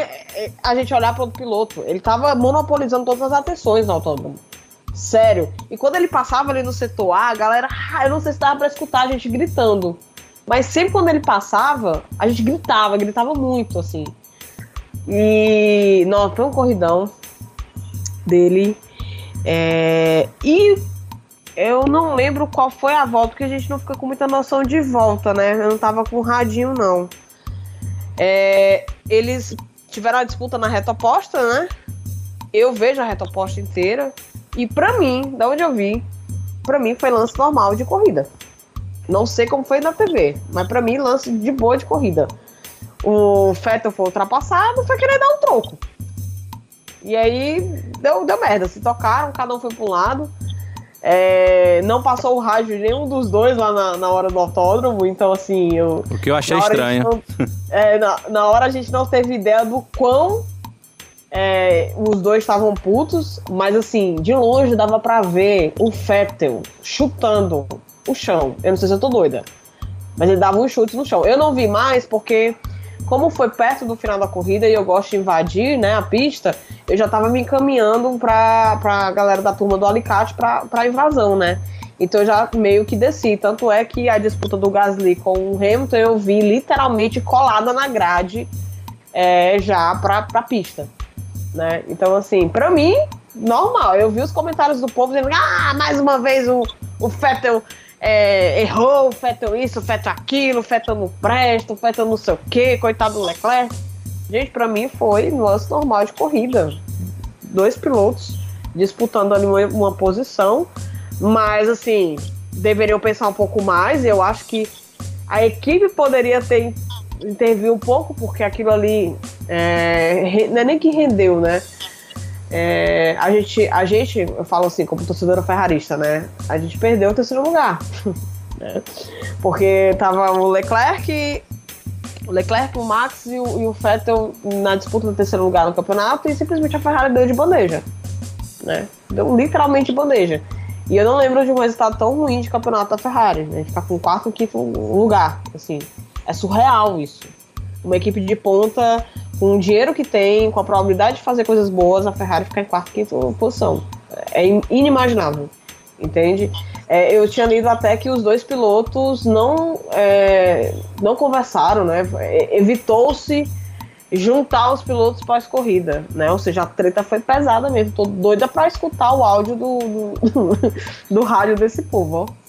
a gente olhar para o piloto. Ele tava monopolizando todas as atenções no autódromo. Sério. E quando ele passava ali no setor A, a galera, ah, eu não sei se dava pra escutar a gente gritando. Mas sempre quando ele passava, a gente gritava, gritava muito, assim. E. Não, foi um corridão dele. É, e eu não lembro qual foi a volta, porque a gente não fica com muita noção de volta, né? Eu não tava com radinho, não. É, eles tiveram a disputa na reta oposta, né? Eu vejo a reta oposta inteira. E para mim, da onde eu vi, para mim foi lance normal de corrida. Não sei como foi na TV, mas para mim lance de boa de corrida. O Fettel foi ultrapassado, foi querer dar um troco. E aí deu, deu merda. Se tocaram, cada um foi para um lado. É, não passou o rádio de nenhum dos dois lá na, na hora do autódromo, então assim. Eu, o que eu achei estranho. Não, é, na, na hora a gente não teve ideia do quão é, os dois estavam putos, mas assim, de longe dava para ver o Fettel chutando o chão. Eu não sei se eu tô doida, mas ele dava um chute no chão. Eu não vi mais porque como foi perto do final da corrida e eu gosto de invadir né, a pista, eu já estava me encaminhando para a galera da turma do Alicate para a invasão, né? Então eu já meio que desci. Tanto é que a disputa do Gasly com o Hamilton eu vi literalmente colada na grade é, já para a pista. Né? Então, assim, para mim, normal. Eu vi os comentários do povo dizendo: ah, mais uma vez o, o Fettel é, errou, o Fettel isso, o Fettel aquilo, o Fettel não presta, o Fettel não sei o quê, coitado do Leclerc. Gente, para mim foi um lance normal de corrida. Dois pilotos disputando ali uma, uma posição, mas assim, deveriam pensar um pouco mais. Eu acho que a equipe poderia ter intervido um pouco, porque aquilo ali é, não é nem que rendeu, né? É, a, gente, a gente, eu falo assim, como torcedora ferrarista, né? A gente perdeu o terceiro lugar. né? Porque tava o Leclerc, o Leclerc, o Max e o, e o Vettel na disputa do terceiro lugar no campeonato e simplesmente a Ferrari deu de bandeja. Né? Deu literalmente de bandeja. E eu não lembro de um resultado tão ruim de campeonato da Ferrari, né? Ficar com quarto, quinto lugar, assim. É surreal isso. Uma equipe de ponta com o dinheiro que tem, com a probabilidade de fazer coisas boas, a Ferrari ficar em quarta, quinta posição. É inimaginável, entende? É, eu tinha lido até que os dois pilotos não, é, não conversaram, né? Evitou-se juntar os pilotos pós-corrida, né? Ou seja, a treta foi pesada mesmo. Tô doida para escutar o áudio do, do, do, rádio desse povo, ó.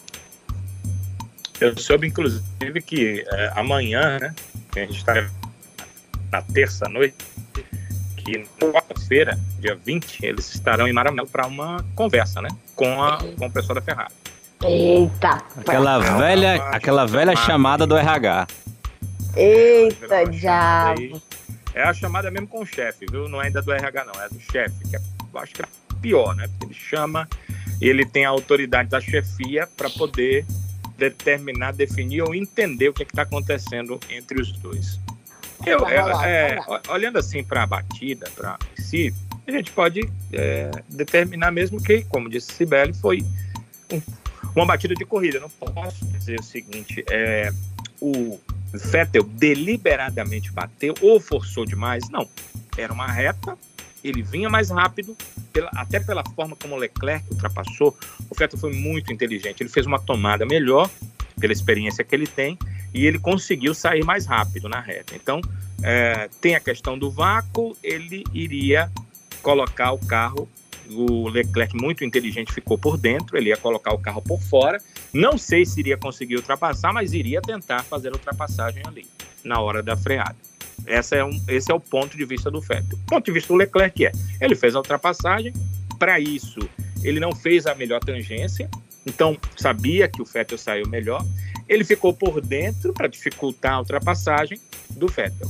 Eu soube, inclusive, que é, amanhã, né? A gente está na terça-noite, que na quarta-feira, dia 20, eles estarão em Maranello para uma conversa, né? Com, a, com o pessoal da Ferrari. Eita! Aquela velha, aquela velha chamada do RH. Eita, diabo! É a chamada mesmo com o chefe, viu? Não é ainda do RH, não, é do chefe, que é, acho que é pior, né? Porque ele chama e ele tem a autoridade da chefia para poder determinar, definir ou entender o que é está acontecendo entre os dois. Eu, é, é, olhando assim para a batida, para si, a gente pode é, determinar mesmo que, como disse Sibeli, foi um, uma batida de corrida. Não posso dizer o seguinte: é, o Vettel deliberadamente bateu ou forçou demais. Não. Era uma reta, ele vinha mais rápido, pela, até pela forma como o Leclerc ultrapassou. O Vettel foi muito inteligente. Ele fez uma tomada melhor, pela experiência que ele tem, e ele conseguiu sair mais rápido na reta. Então, é, tem a questão do vácuo, ele iria colocar o carro, o Leclerc muito inteligente ficou por dentro, ele ia colocar o carro por fora. Não sei se iria conseguir ultrapassar, mas iria tentar fazer a ultrapassagem ali, na hora da freada. Essa é um, esse é o ponto de vista do Vettel. O ponto de vista do Leclerc é, ele fez a ultrapassagem, para isso ele não fez a melhor tangência, então sabia que o Vettel saiu melhor, ele ficou por dentro para dificultar a ultrapassagem do Vettel.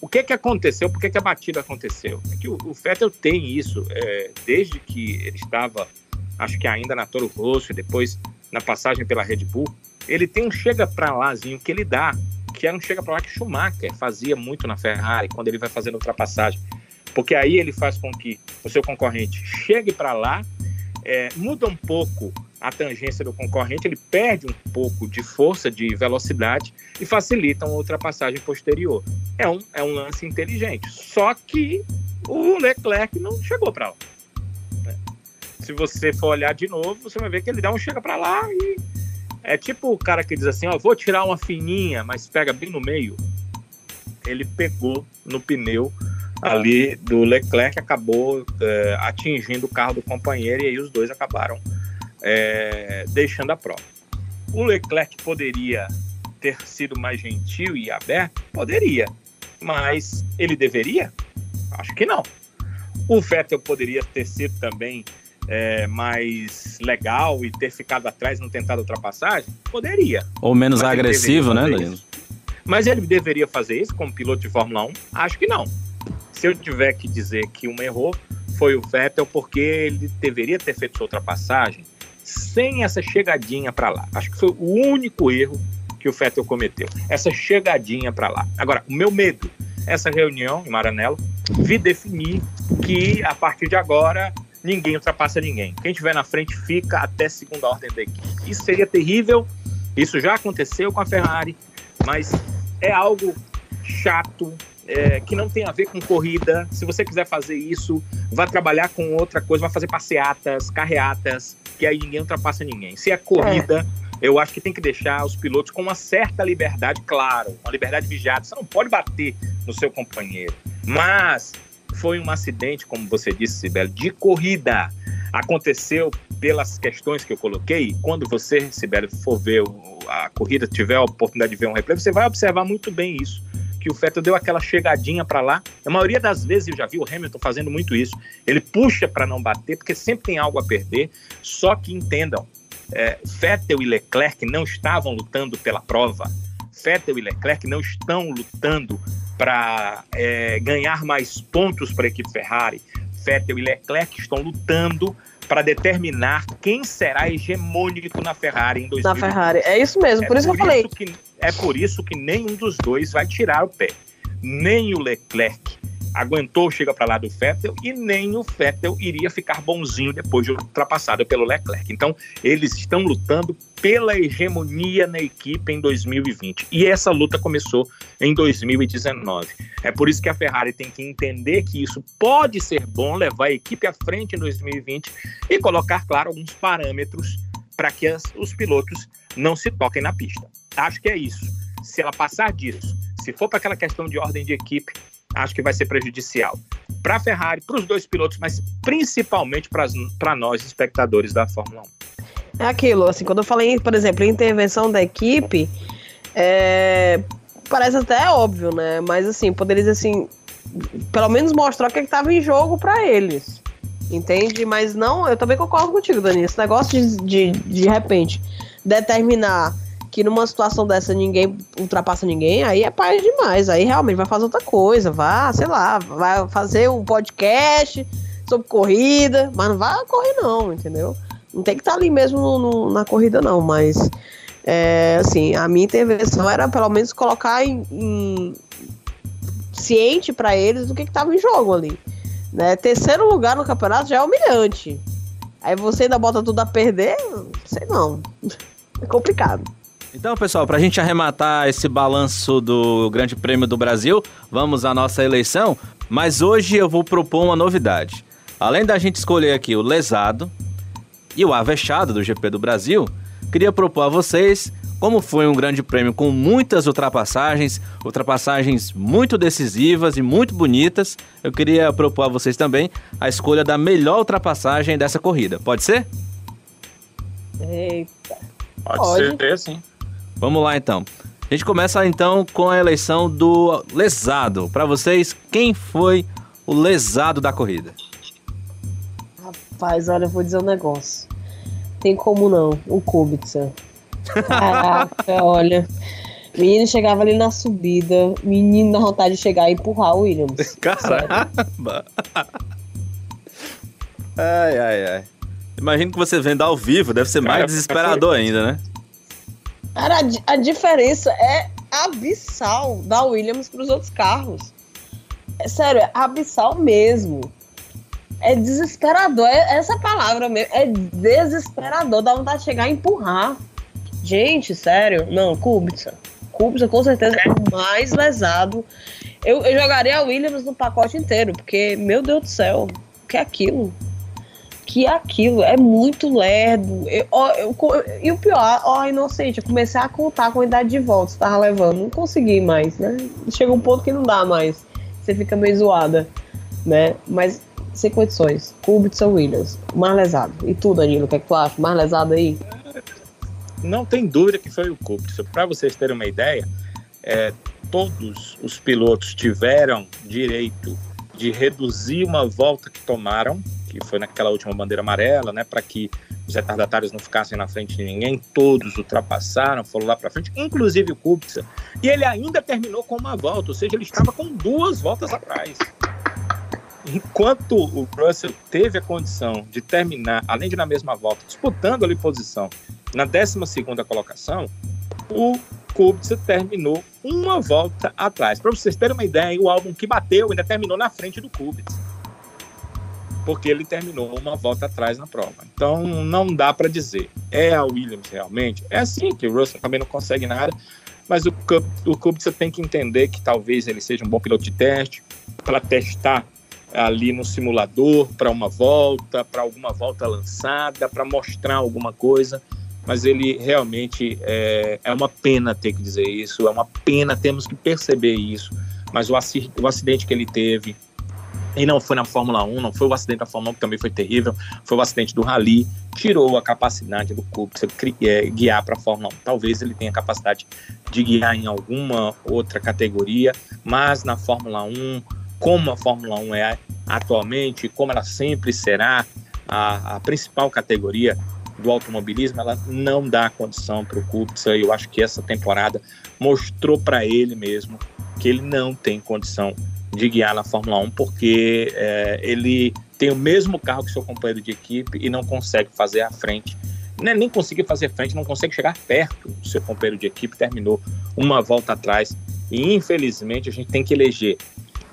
O que que aconteceu? Por que, que a batida aconteceu? É que o, o Vettel tem isso é, desde que ele estava, acho que ainda na Toro Rosso depois na passagem pela Red Bull. Ele tem um chega para lázinho que ele dá, que era um chega para lá que Schumacher fazia muito na Ferrari quando ele vai fazendo ultrapassagem, porque aí ele faz com que o seu concorrente chegue para lá, é, muda um pouco a tangência do concorrente, ele perde um pouco de força, de velocidade e facilita uma ultrapassagem posterior. É um, é um lance inteligente. Só que o Leclerc não chegou para lá. Se você for olhar de novo, você vai ver que ele dá um chega para lá e é tipo o cara que diz assim, ó, vou tirar uma fininha, mas pega bem no meio. Ele pegou no pneu ali do Leclerc, acabou é, atingindo o carro do companheiro e aí os dois acabaram é, deixando a prova. O Leclerc poderia ter sido mais gentil e aberto? Poderia. Mas ele deveria? Acho que não. O Vettel poderia ter sido também é, mais legal e ter ficado atrás não tentado ultrapassagem? Poderia. Ou menos agressivo, né, Danilo? Mas ele deveria fazer isso como piloto de Fórmula 1? Acho que não. Se eu tiver que dizer que um errou, foi o Vettel, porque ele deveria ter feito sua ultrapassagem sem essa chegadinha para lá. Acho que foi o único erro que o Vettel cometeu. Essa chegadinha para lá. Agora, o meu medo, essa reunião em Maranello, vi definir que a partir de agora ninguém ultrapassa ninguém. Quem estiver na frente fica até segunda ordem da equipe. Isso seria terrível. Isso já aconteceu com a Ferrari, mas é algo chato, é, que não tem a ver com corrida. Se você quiser fazer isso, vá trabalhar com outra coisa, vá fazer passeatas, carreatas, que aí ninguém ultrapassa ninguém. Se é corrida, é. eu acho que tem que deixar os pilotos com uma certa liberdade, claro, uma liberdade vigiada. Você não pode bater no seu companheiro. Mas foi um acidente, como você disse, Sibeli, de corrida. Aconteceu pelas questões que eu coloquei. Quando você, Sibeli, for ver a corrida, tiver a oportunidade de ver um replay, você vai observar muito bem isso que o Vettel deu aquela chegadinha para lá. A maioria das vezes eu já vi o Hamilton fazendo muito isso. Ele puxa para não bater, porque sempre tem algo a perder. Só que entendam, é, Vettel e Leclerc não estavam lutando pela prova. Vettel e Leclerc não estão lutando para é, ganhar mais pontos para a equipe Ferrari. Vettel e Leclerc estão lutando para determinar quem será hegemônico na Ferrari em 2020. Na Ferrari, é isso mesmo, por é isso por que eu falei. Que, é por isso que nenhum dos dois vai tirar o pé. Nem o Leclerc aguentou chega para lá do Vettel e nem o Vettel iria ficar bonzinho depois de ultrapassado pelo Leclerc. Então, eles estão lutando pela hegemonia na equipe em 2020. E essa luta começou em 2019. É por isso que a Ferrari tem que entender que isso pode ser bom, levar a equipe à frente em 2020 e colocar, claro, alguns parâmetros para que as, os pilotos não se toquem na pista. Acho que é isso. Se ela passar disso, se for para aquela questão de ordem de equipe, acho que vai ser prejudicial para a Ferrari, para os dois pilotos, mas principalmente para nós, espectadores da Fórmula 1. É aquilo, assim, quando eu falei, por exemplo, intervenção da equipe, é, parece até óbvio, né? Mas assim, poderia assim, pelo menos mostrar o que é estava em jogo para eles. Entende? Mas não, eu também concordo contigo, Dani. Esse negócio de, de, de repente determinar que numa situação dessa ninguém ultrapassa ninguém, aí é pai demais. Aí realmente vai fazer outra coisa, vá, sei lá, vai fazer um podcast sobre corrida, mas não vai correr não, entendeu? Não tem que estar tá ali mesmo no, no, na corrida não, mas é, assim, a minha intervenção era pelo menos colocar em, em ciente para eles do que estava em jogo ali. Né? Terceiro lugar no campeonato já é humilhante. Aí você ainda bota tudo a perder, sei não. É complicado. Então, pessoal, para a gente arrematar esse balanço do Grande Prêmio do Brasil, vamos à nossa eleição. Mas hoje eu vou propor uma novidade. Além da gente escolher aqui o lesado e o avexado do GP do Brasil, queria propor a vocês, como foi um grande prêmio com muitas ultrapassagens, ultrapassagens muito decisivas e muito bonitas, eu queria propor a vocês também a escolha da melhor ultrapassagem dessa corrida. Pode ser? Eita. Pode, Pode. ser, sim. Vamos lá então. A gente começa então com a eleição do lesado. Para vocês, quem foi o lesado da corrida? Rapaz, olha, eu vou dizer um negócio. Tem como não, o Kubica. Caraca, olha. Menino chegava ali na subida, menino dá vontade de chegar e empurrar o Williams. Caramba! ai, ai, ai. Imagino que você vendo ao vivo, deve ser mais desesperador ainda, né? Cara, a, a diferença é abissal da Williams para os outros carros. É sério, é abissal mesmo. É desesperador, é essa palavra mesmo. É desesperador, dá vontade de chegar e empurrar. Gente, sério, não, Kubica. Kubica com certeza é o mais lesado. Eu, eu jogaria a Williams no pacote inteiro, porque, meu Deus do céu, o que é aquilo? Que aquilo é muito lerdo. Eu, eu, eu, e o pior, ó, inocente, eu comecei a contar a quantidade de voltas que tava levando. Não consegui mais, né? Chega um ponto que não dá mais. Você fica meio zoada, né? Mas, sem condições. Kubica Williams, mais lesado. E tu, Danilo, o que, é que tu acha? Mais lesado aí? Não tem dúvida que foi o Kubica. Para vocês terem uma ideia, é, todos os pilotos tiveram direito de reduzir uma volta que tomaram, que foi naquela última bandeira amarela, né, para que os retardatários não ficassem na frente de ninguém, todos ultrapassaram, foram lá para frente, inclusive o Kubica, e ele ainda terminou com uma volta, ou seja, ele estava com duas voltas atrás. Enquanto o Russell teve a condição de terminar, além de na mesma volta, disputando ali posição na 12 colocação, o Kubica terminou uma volta atrás. Para vocês terem uma ideia, o álbum que bateu ainda terminou na frente do Kubica. Porque ele terminou uma volta atrás na prova. Então não dá para dizer. É a Williams realmente? É assim que o Russell também não consegue nada. Mas o, o Kubica tem que entender que talvez ele seja um bom piloto de teste para testar ali no simulador para uma volta, para alguma volta lançada, para mostrar alguma coisa mas ele realmente é, é uma pena ter que dizer isso, é uma pena, temos que perceber isso. Mas o, o acidente que ele teve, e não foi na Fórmula 1, não foi o acidente da Fórmula 1 que também foi terrível, foi o acidente do Rally, tirou a capacidade do Kubica é, guiar para a Fórmula 1. Talvez ele tenha capacidade de guiar em alguma outra categoria, mas na Fórmula 1, como a Fórmula 1 é atualmente, como ela sempre será a, a principal categoria do automobilismo, ela não dá condição para o Kubica. Eu acho que essa temporada mostrou para ele mesmo que ele não tem condição de guiar na Fórmula 1, porque é, ele tem o mesmo carro que seu companheiro de equipe e não consegue fazer a frente. Não é nem conseguir fazer frente, não consegue chegar perto do seu companheiro de equipe, terminou uma volta atrás. E infelizmente a gente tem que eleger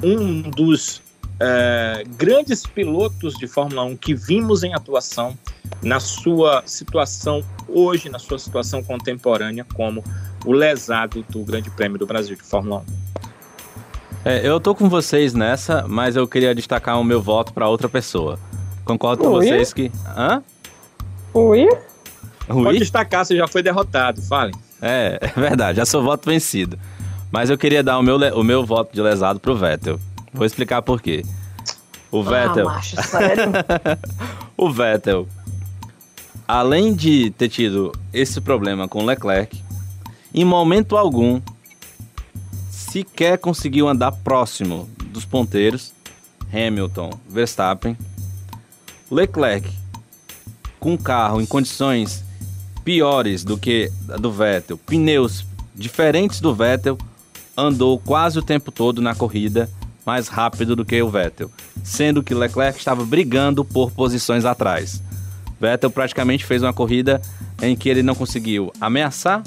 um dos é, grandes pilotos de Fórmula 1 que vimos em atuação na sua situação hoje, na sua situação contemporânea, como o lesado do Grande Prêmio do Brasil de Fórmula 1. É, eu tô com vocês nessa, mas eu queria destacar o meu voto para outra pessoa. Concordo com vocês que. Hã? Oi? Pode destacar, você já foi derrotado, fale. É, é verdade, já sou voto vencido. Mas eu queria dar o meu, o meu voto de lesado pro Vettel. Vou explicar por quê. O ah, Vettel. Ah, macho, sério? o Vettel além de ter tido esse problema com Leclerc, em momento algum sequer conseguiu andar próximo dos ponteiros Hamilton, Verstappen. Leclerc com carro em condições piores do que a do Vettel, pneus diferentes do Vettel, andou quase o tempo todo na corrida mais rápido do que o Vettel, sendo que Leclerc estava brigando por posições atrás. Vettel praticamente fez uma corrida em que ele não conseguiu ameaçar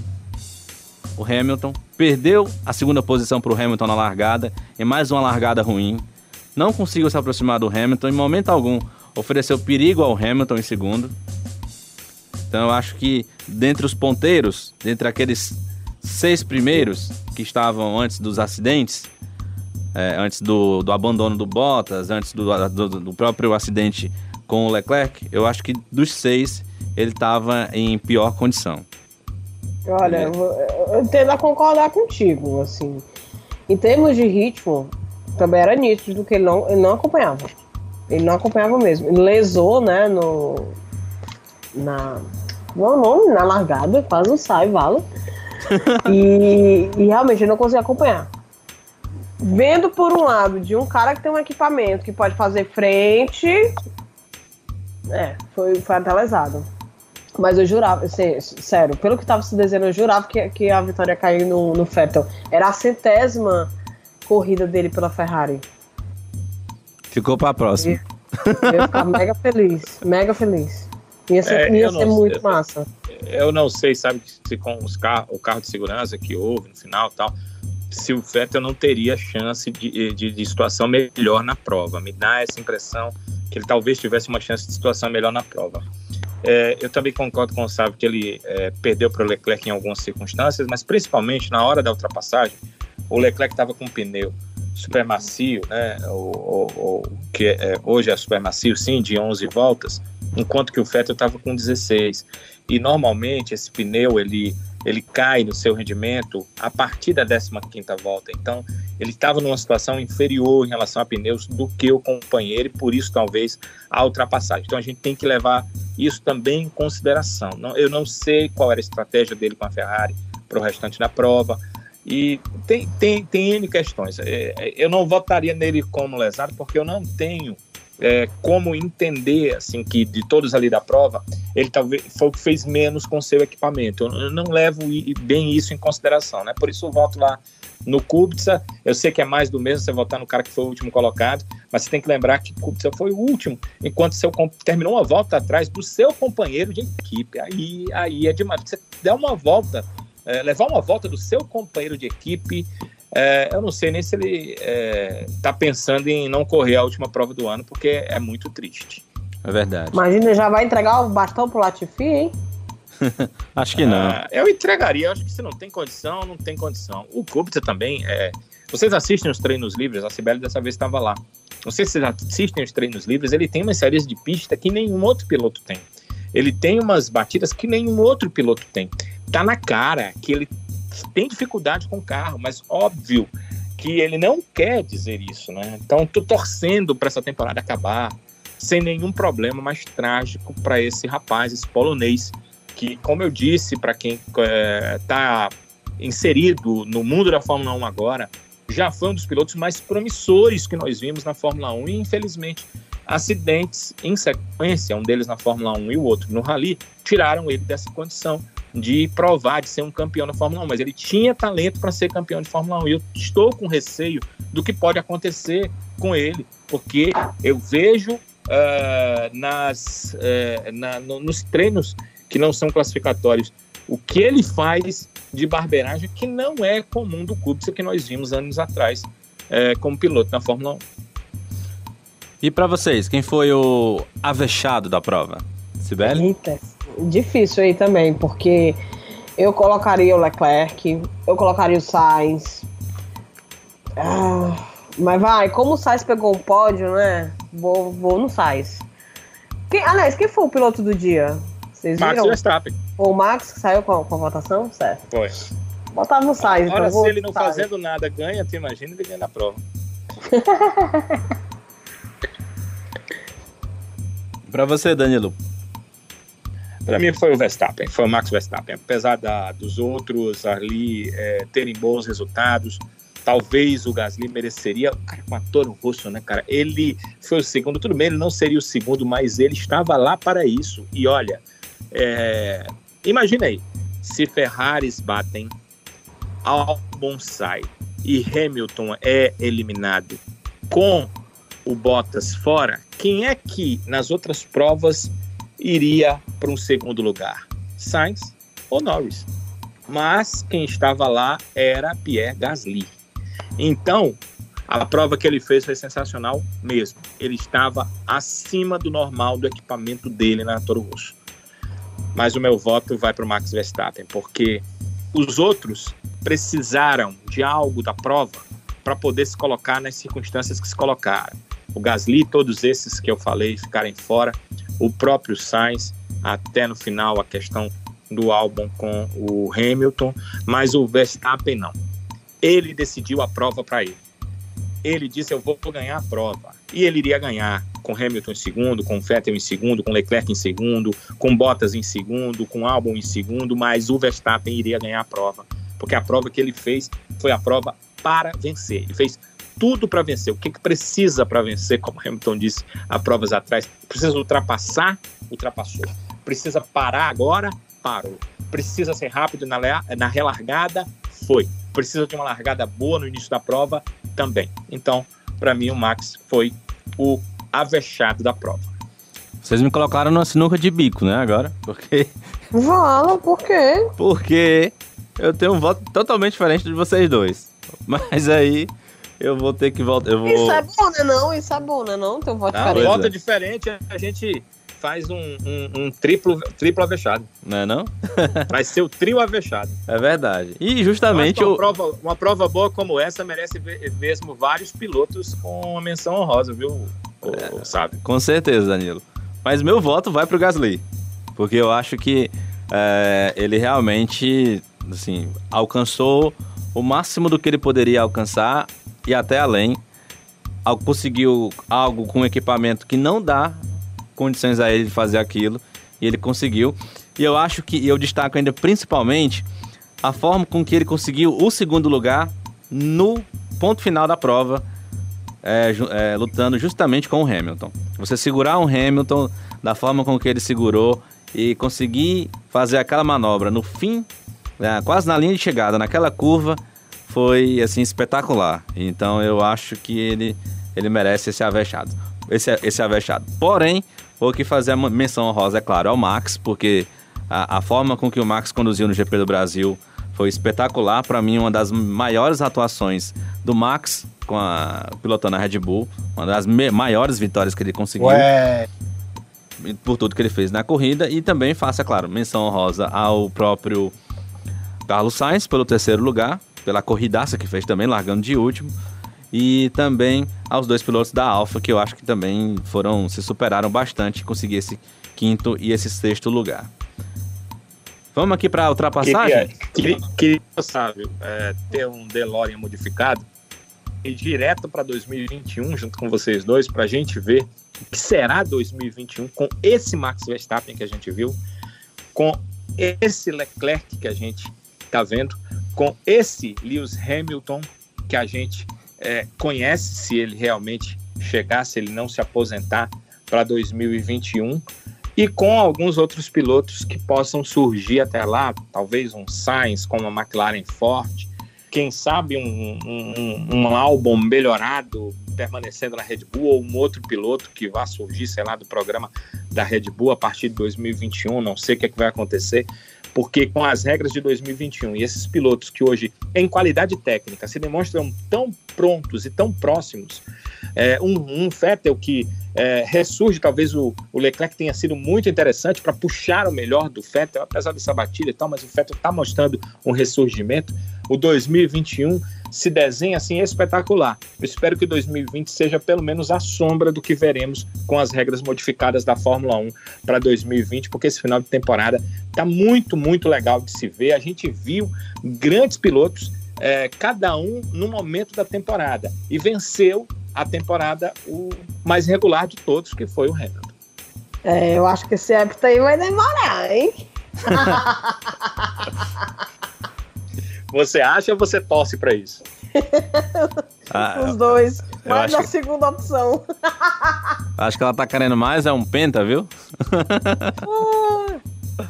o Hamilton, perdeu a segunda posição para o Hamilton na largada, em mais uma largada ruim, não conseguiu se aproximar do Hamilton, em momento algum ofereceu perigo ao Hamilton em segundo. Então eu acho que dentre os ponteiros, dentre aqueles seis primeiros que estavam antes dos acidentes, é, antes do, do, abandono do Bottas, antes do, do, do próprio acidente com o Leclerc, eu acho que dos seis ele estava em pior condição. Olha, eu, eu tendo a concordar contigo, assim. Em termos de ritmo, também era nítido que ele não, ele não acompanhava. Ele não acompanhava mesmo. Ele lesou, né, no. Na. Não, é nome, na largada, quase não sai, vala. e, e realmente ele não conseguia acompanhar. Vendo por um lado de um cara que tem um equipamento que pode fazer frente, é, foi, foi até lesado. Mas eu jurava, assim, sério, pelo que estava se desenhando, eu jurava que, que a vitória ia cair no, no Vettel. Era a centésima corrida dele pela Ferrari. Ficou para a próxima. Eu ia ficar mega feliz, mega feliz. Ia ser, é, ia ser muito massa. Eu não sei, sabe, se com os carro, o carro de segurança que houve no final tal, se o Vettel não teria chance de, de, de situação melhor na prova. Me dá essa impressão que ele talvez tivesse uma chance de situação melhor na prova. É, eu também concordo com o Sábio que ele é, perdeu para o Leclerc em algumas circunstâncias, mas principalmente na hora da ultrapassagem, o Leclerc estava com um pneu super macio, né, o, o, o que é, hoje é super macio, sim, de 11 voltas, enquanto que o Vettel estava com 16. E normalmente esse pneu ele ele cai no seu rendimento a partir da 15ª volta. Então, ele estava numa situação inferior em relação a pneus do que o companheiro, e por isso talvez a ultrapassagem. Então a gente tem que levar isso também em consideração. Não, eu não sei qual era a estratégia dele com a Ferrari para o restante da prova, e tem, tem, tem N questões. É, é, eu não votaria nele como lesado, porque eu não tenho é, como entender assim que de todos ali da prova ele talvez foi o que fez menos com seu equipamento eu não levo bem isso em consideração né por isso eu voto lá no Kubica, eu sei que é mais do mesmo você votar no cara que foi o último colocado, mas você tem que lembrar que Kubica foi o último, enquanto seu terminou uma volta atrás do seu companheiro de equipe. Aí, aí é demais. Você der uma volta, é, levar uma volta do seu companheiro de equipe, é, eu não sei nem se ele está é, pensando em não correr a última prova do ano, porque é muito triste. É verdade. Imagina, já vai entregar o bastão pro Latifi, hein? acho que não. Ah, eu entregaria, acho que se não tem condição, não tem condição. O Kubica também é. Vocês assistem os treinos livres, a Sibeli dessa vez estava lá. Não sei se vocês assistem os treinos livres, ele tem umas séries de pista que nenhum outro piloto tem. Ele tem umas batidas que nenhum outro piloto tem. Tá na cara que ele tem dificuldade com o carro, mas óbvio que ele não quer dizer isso, né? Então, tô torcendo para essa temporada acabar sem nenhum problema mais trágico para esse rapaz, esse polonês, que, como eu disse, para quem está é, inserido no mundo da Fórmula 1 agora, já foi um dos pilotos mais promissores que nós vimos na Fórmula 1 e, infelizmente, acidentes em sequência, um deles na Fórmula 1 e o outro no Rally, tiraram ele dessa condição de provar, de ser um campeão da Fórmula 1, mas ele tinha talento para ser campeão de Fórmula 1 e eu estou com receio do que pode acontecer com ele, porque eu vejo uh, nas, uh, na, no, nos treinos que não são classificatórios. O que ele faz de barbeiragem que não é comum do Kubica que nós vimos anos atrás é, como piloto na Fórmula 1. E para vocês, quem foi o avexado da prova? Sibeli? Eita, difícil aí também, porque eu colocaria o Leclerc, eu colocaria o Sainz. Ah, mas vai, como o Sainz pegou um pódio, né? Vou, vou no Sainz. Quem, aliás, quem foi o piloto do dia? Vocês Max viram? Verstappen. O Max que saiu com, com a votação? Certo. Foi. Botava o Sainz. Agora, então se ele não Sainz. fazendo nada ganha, tu imagina ele ganhando a prova. Para você, Danilo. Para mim foi o Verstappen, foi o Max Verstappen. Apesar da, dos outros ali é, terem bons resultados, talvez o Gasly mereceria. Cara, com a Toro Rosso, né, cara? Ele foi o segundo, tudo bem, ele não seria o segundo, mas ele estava lá para isso. E olha, é, imagina aí, se Ferraris batem, Albon sai e Hamilton é eliminado com o Bottas fora, quem é que nas outras provas iria para um segundo lugar? Sainz ou Norris? Mas quem estava lá era Pierre Gasly. Então, a prova que ele fez foi sensacional mesmo. Ele estava acima do normal do equipamento dele na Toro Rosso mas o meu voto vai para o Max Verstappen, porque os outros precisaram de algo da prova para poder se colocar nas circunstâncias que se colocaram. O Gasly, todos esses que eu falei ficarem fora, o próprio Sainz, até no final a questão do álbum com o Hamilton, mas o Verstappen não. Ele decidiu a prova para ele. Ele disse: Eu vou ganhar a prova. E ele iria ganhar com Hamilton em segundo, com Vettel em segundo, com Leclerc em segundo, com Bottas em segundo, com Albon em segundo, mas o Verstappen iria ganhar a prova, porque a prova que ele fez foi a prova para vencer. Ele fez tudo para vencer. O que, que precisa para vencer, como Hamilton disse há provas atrás? Precisa ultrapassar, ultrapassou. Precisa parar agora, parou. Precisa ser rápido na, na relargada, foi. Precisa de uma largada boa no início da prova, também. Então, para mim, o Max foi o avexado da prova. Vocês me colocaram numa sinuca de bico, né, agora? Porque. Fala, por quê? Porque eu tenho um voto totalmente diferente de vocês dois. Mas aí eu vou ter que voltar. Eu vou... Isso é bom, né? Não, isso é bom, né? Não, tem um voto ah, diferente. Voto é. diferente, a gente faz um, um, um, triplo, triplo avexado. Não é não? Vai ser o trio avexado. É verdade. E justamente... Uma, prova, uma prova boa como essa merece mesmo vários pilotos com uma menção honrosa, viu, o, é, sabe? Com certeza, Danilo. Mas meu voto vai pro Gasly. Porque eu acho que é, ele realmente, assim, alcançou o máximo do que ele poderia alcançar e até além. Conseguiu algo com equipamento que não dá condições a ele de fazer aquilo. E ele conseguiu. E eu acho que eu destaco ainda principalmente a forma com que ele conseguiu o segundo lugar no ponto final da prova, é, é, lutando justamente com o Hamilton. Você segurar um Hamilton da forma com que ele segurou e conseguir fazer aquela manobra no fim, né, quase na linha de chegada, naquela curva, foi assim espetacular. Então eu acho que ele, ele merece esse avexado. Esse, esse avexado. Porém, vou que fazer a menção honrosa, é claro, ao Max, porque a, a forma com que o Max conduziu no GP do Brasil foi espetacular. Para mim, uma das maiores atuações do Max com a pilotando a Red Bull, uma das maiores vitórias que ele conseguiu. Ué. Por tudo que ele fez na corrida e também faça, claro, menção honrosa ao próprio Carlos Sainz pelo terceiro lugar, pela corridaça que fez também, largando de último, e também aos dois pilotos da Alfa que eu acho que também foram se superaram bastante conseguir esse quinto e esse sexto lugar. Vamos aqui para a ultrapassagem? Queria, queria, sabe, é, ter um DeLorean modificado e direto para 2021, junto com vocês dois, para a gente ver o que será 2021 com esse Max Verstappen que a gente viu, com esse Leclerc que a gente está vendo, com esse Lewis Hamilton que a gente é, conhece, se ele realmente chegar, se ele não se aposentar para 2021 e com alguns outros pilotos que possam surgir até lá, talvez um Sainz com uma McLaren forte, quem sabe um, um, um, álbum melhorado permanecendo na Red Bull ou um outro piloto que vá surgir, sei lá, do programa da Red Bull a partir de 2021, não sei o que, é que vai acontecer, porque com as regras de 2021 e esses pilotos que hoje, em qualidade técnica, se demonstram tão prontos e tão próximos, é, um, um Vettel que é, ressurge, talvez o, o, Leclerc tenha sido muito interessante para puxar o melhor do Vettel, apesar dessa batida e tal, mas o Vettel está mostrando um ressurgimento. O 2021 se desenha assim espetacular. Eu espero que 2020 seja pelo menos a sombra do que veremos com as regras modificadas da Fórmula 1 para 2020, porque esse final de temporada está muito, muito legal de se ver. A gente viu grandes pilotos, é, cada um no momento da temporada, e venceu a temporada o mais regular de todos, que foi o Hamilton. É, eu acho que esse hábito aí vai demorar, hein? você acha ou você torce para isso? Ah, Os dois. Mais a que... segunda opção. Acho que ela tá querendo mais, é um penta, viu?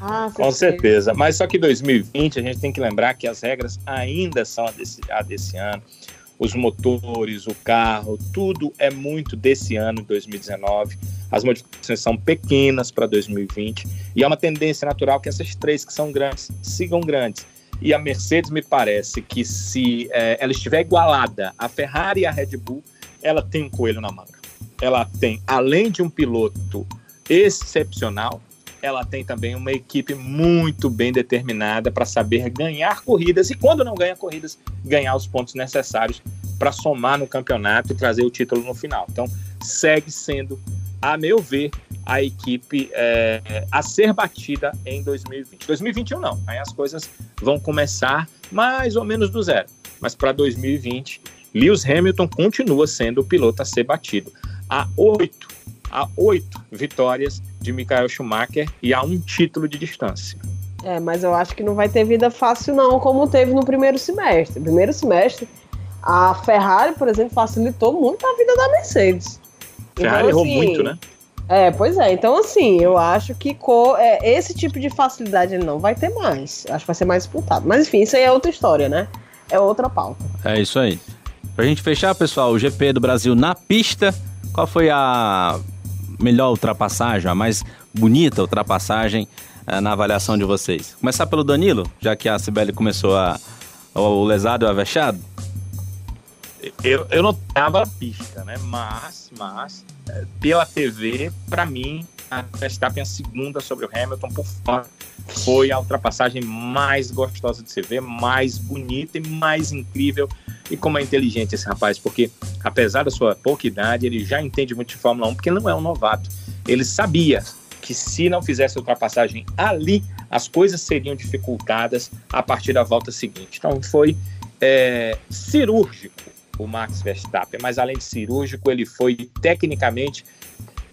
Ah, Com certeza. Mas só que 2020 a gente tem que lembrar que as regras ainda são a desse, a desse ano os motores, o carro, tudo é muito desse ano, 2019. As modificações são pequenas para 2020 e é uma tendência natural que essas três que são grandes sigam grandes. E a Mercedes me parece que se é, ela estiver igualada à Ferrari e à Red Bull, ela tem um coelho na manga. Ela tem, além de um piloto excepcional, ela tem também uma equipe muito bem determinada para saber ganhar corridas e, quando não ganha corridas, ganhar os pontos necessários para somar no campeonato e trazer o título no final. Então, segue sendo, a meu ver, a equipe é, a ser batida em 2020. 2021 não, aí as coisas vão começar mais ou menos do zero. Mas para 2020, Lewis Hamilton continua sendo o piloto a ser batido. Há oito, há oito vitórias de Michael Schumacher e a um título de distância. É, mas eu acho que não vai ter vida fácil não, como teve no primeiro semestre. Primeiro semestre, a Ferrari, por exemplo, facilitou muito a vida da Mercedes. Ferrari então, assim, errou muito, né? É, pois é. Então, assim, eu acho que co é, esse tipo de facilidade ele não vai ter mais. Acho que vai ser mais disputado. Mas, enfim, isso aí é outra história, né? É outra pauta. É isso aí. Pra gente fechar, pessoal, o GP do Brasil na pista, qual foi a melhor ultrapassagem, a mais bonita ultrapassagem uh, na avaliação de vocês? Começar pelo Danilo, já que a Sibeli começou a, o lesado e o avexado? Eu, eu não tava a pista, né? Mas, mas é, pela TV, para mim, a Verstappen a segunda sobre o Hamilton por fora foi a ultrapassagem mais gostosa de se ver, mais bonita e mais incrível. E como é inteligente esse rapaz, porque apesar da sua pouca idade, ele já entende muito de Fórmula 1, porque não é um novato. Ele sabia que se não fizesse a ultrapassagem ali, as coisas seriam dificultadas a partir da volta seguinte. Então foi é, cirúrgico o Max Verstappen, mas além de cirúrgico, ele foi tecnicamente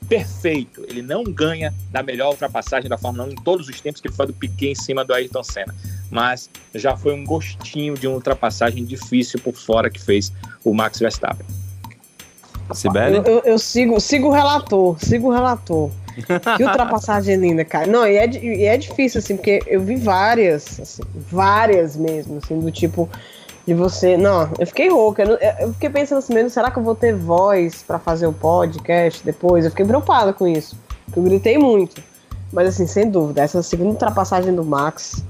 perfeito. Ele não ganha da melhor ultrapassagem da Fórmula 1 em todos os tempos que ele foi do Piquet em cima do Ayrton Senna. Mas já foi um gostinho de uma ultrapassagem difícil por fora que fez o Max Verstappen. Sibeli? Eu, eu, eu sigo, sigo o relator, sigo o relator. Que ultrapassagem linda, cara. Não, e é, e é difícil, assim, porque eu vi várias, assim, várias mesmo, assim, do tipo de você. Não, eu fiquei rouca. Eu, fiquei pensando assim mesmo, será que eu vou ter voz para fazer o podcast depois? Eu fiquei preocupada com isso. Eu gritei muito. Mas assim, sem dúvida, essa segunda ultrapassagem do Max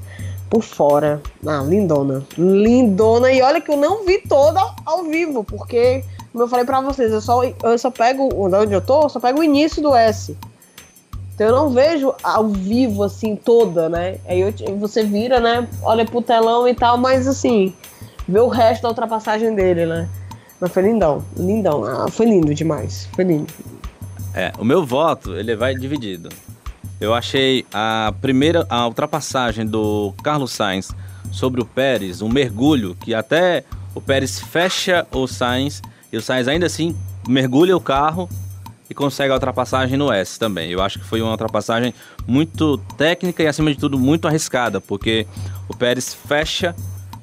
por fora. Ah, lindona. Lindona. E olha que eu não vi toda ao vivo, porque, como eu falei pra vocês, eu só, eu só pego. Onde eu tô, eu só pego o início do S. Então eu não vejo ao vivo, assim, toda, né? Aí eu, você vira, né? Olha pro telão e tal, mas assim, ver o resto da ultrapassagem dele, né? Mas foi lindão, lindão. Ah, foi lindo demais, foi lindo. É, o meu voto, ele vai dividido. Eu achei a primeira, a ultrapassagem do Carlos Sainz sobre o Pérez, um mergulho que até o Pérez fecha o Sainz e o Sainz ainda assim mergulha o carro e consegue a ultrapassagem no S também. Eu acho que foi uma ultrapassagem muito técnica e acima de tudo muito arriscada, porque o Pérez fecha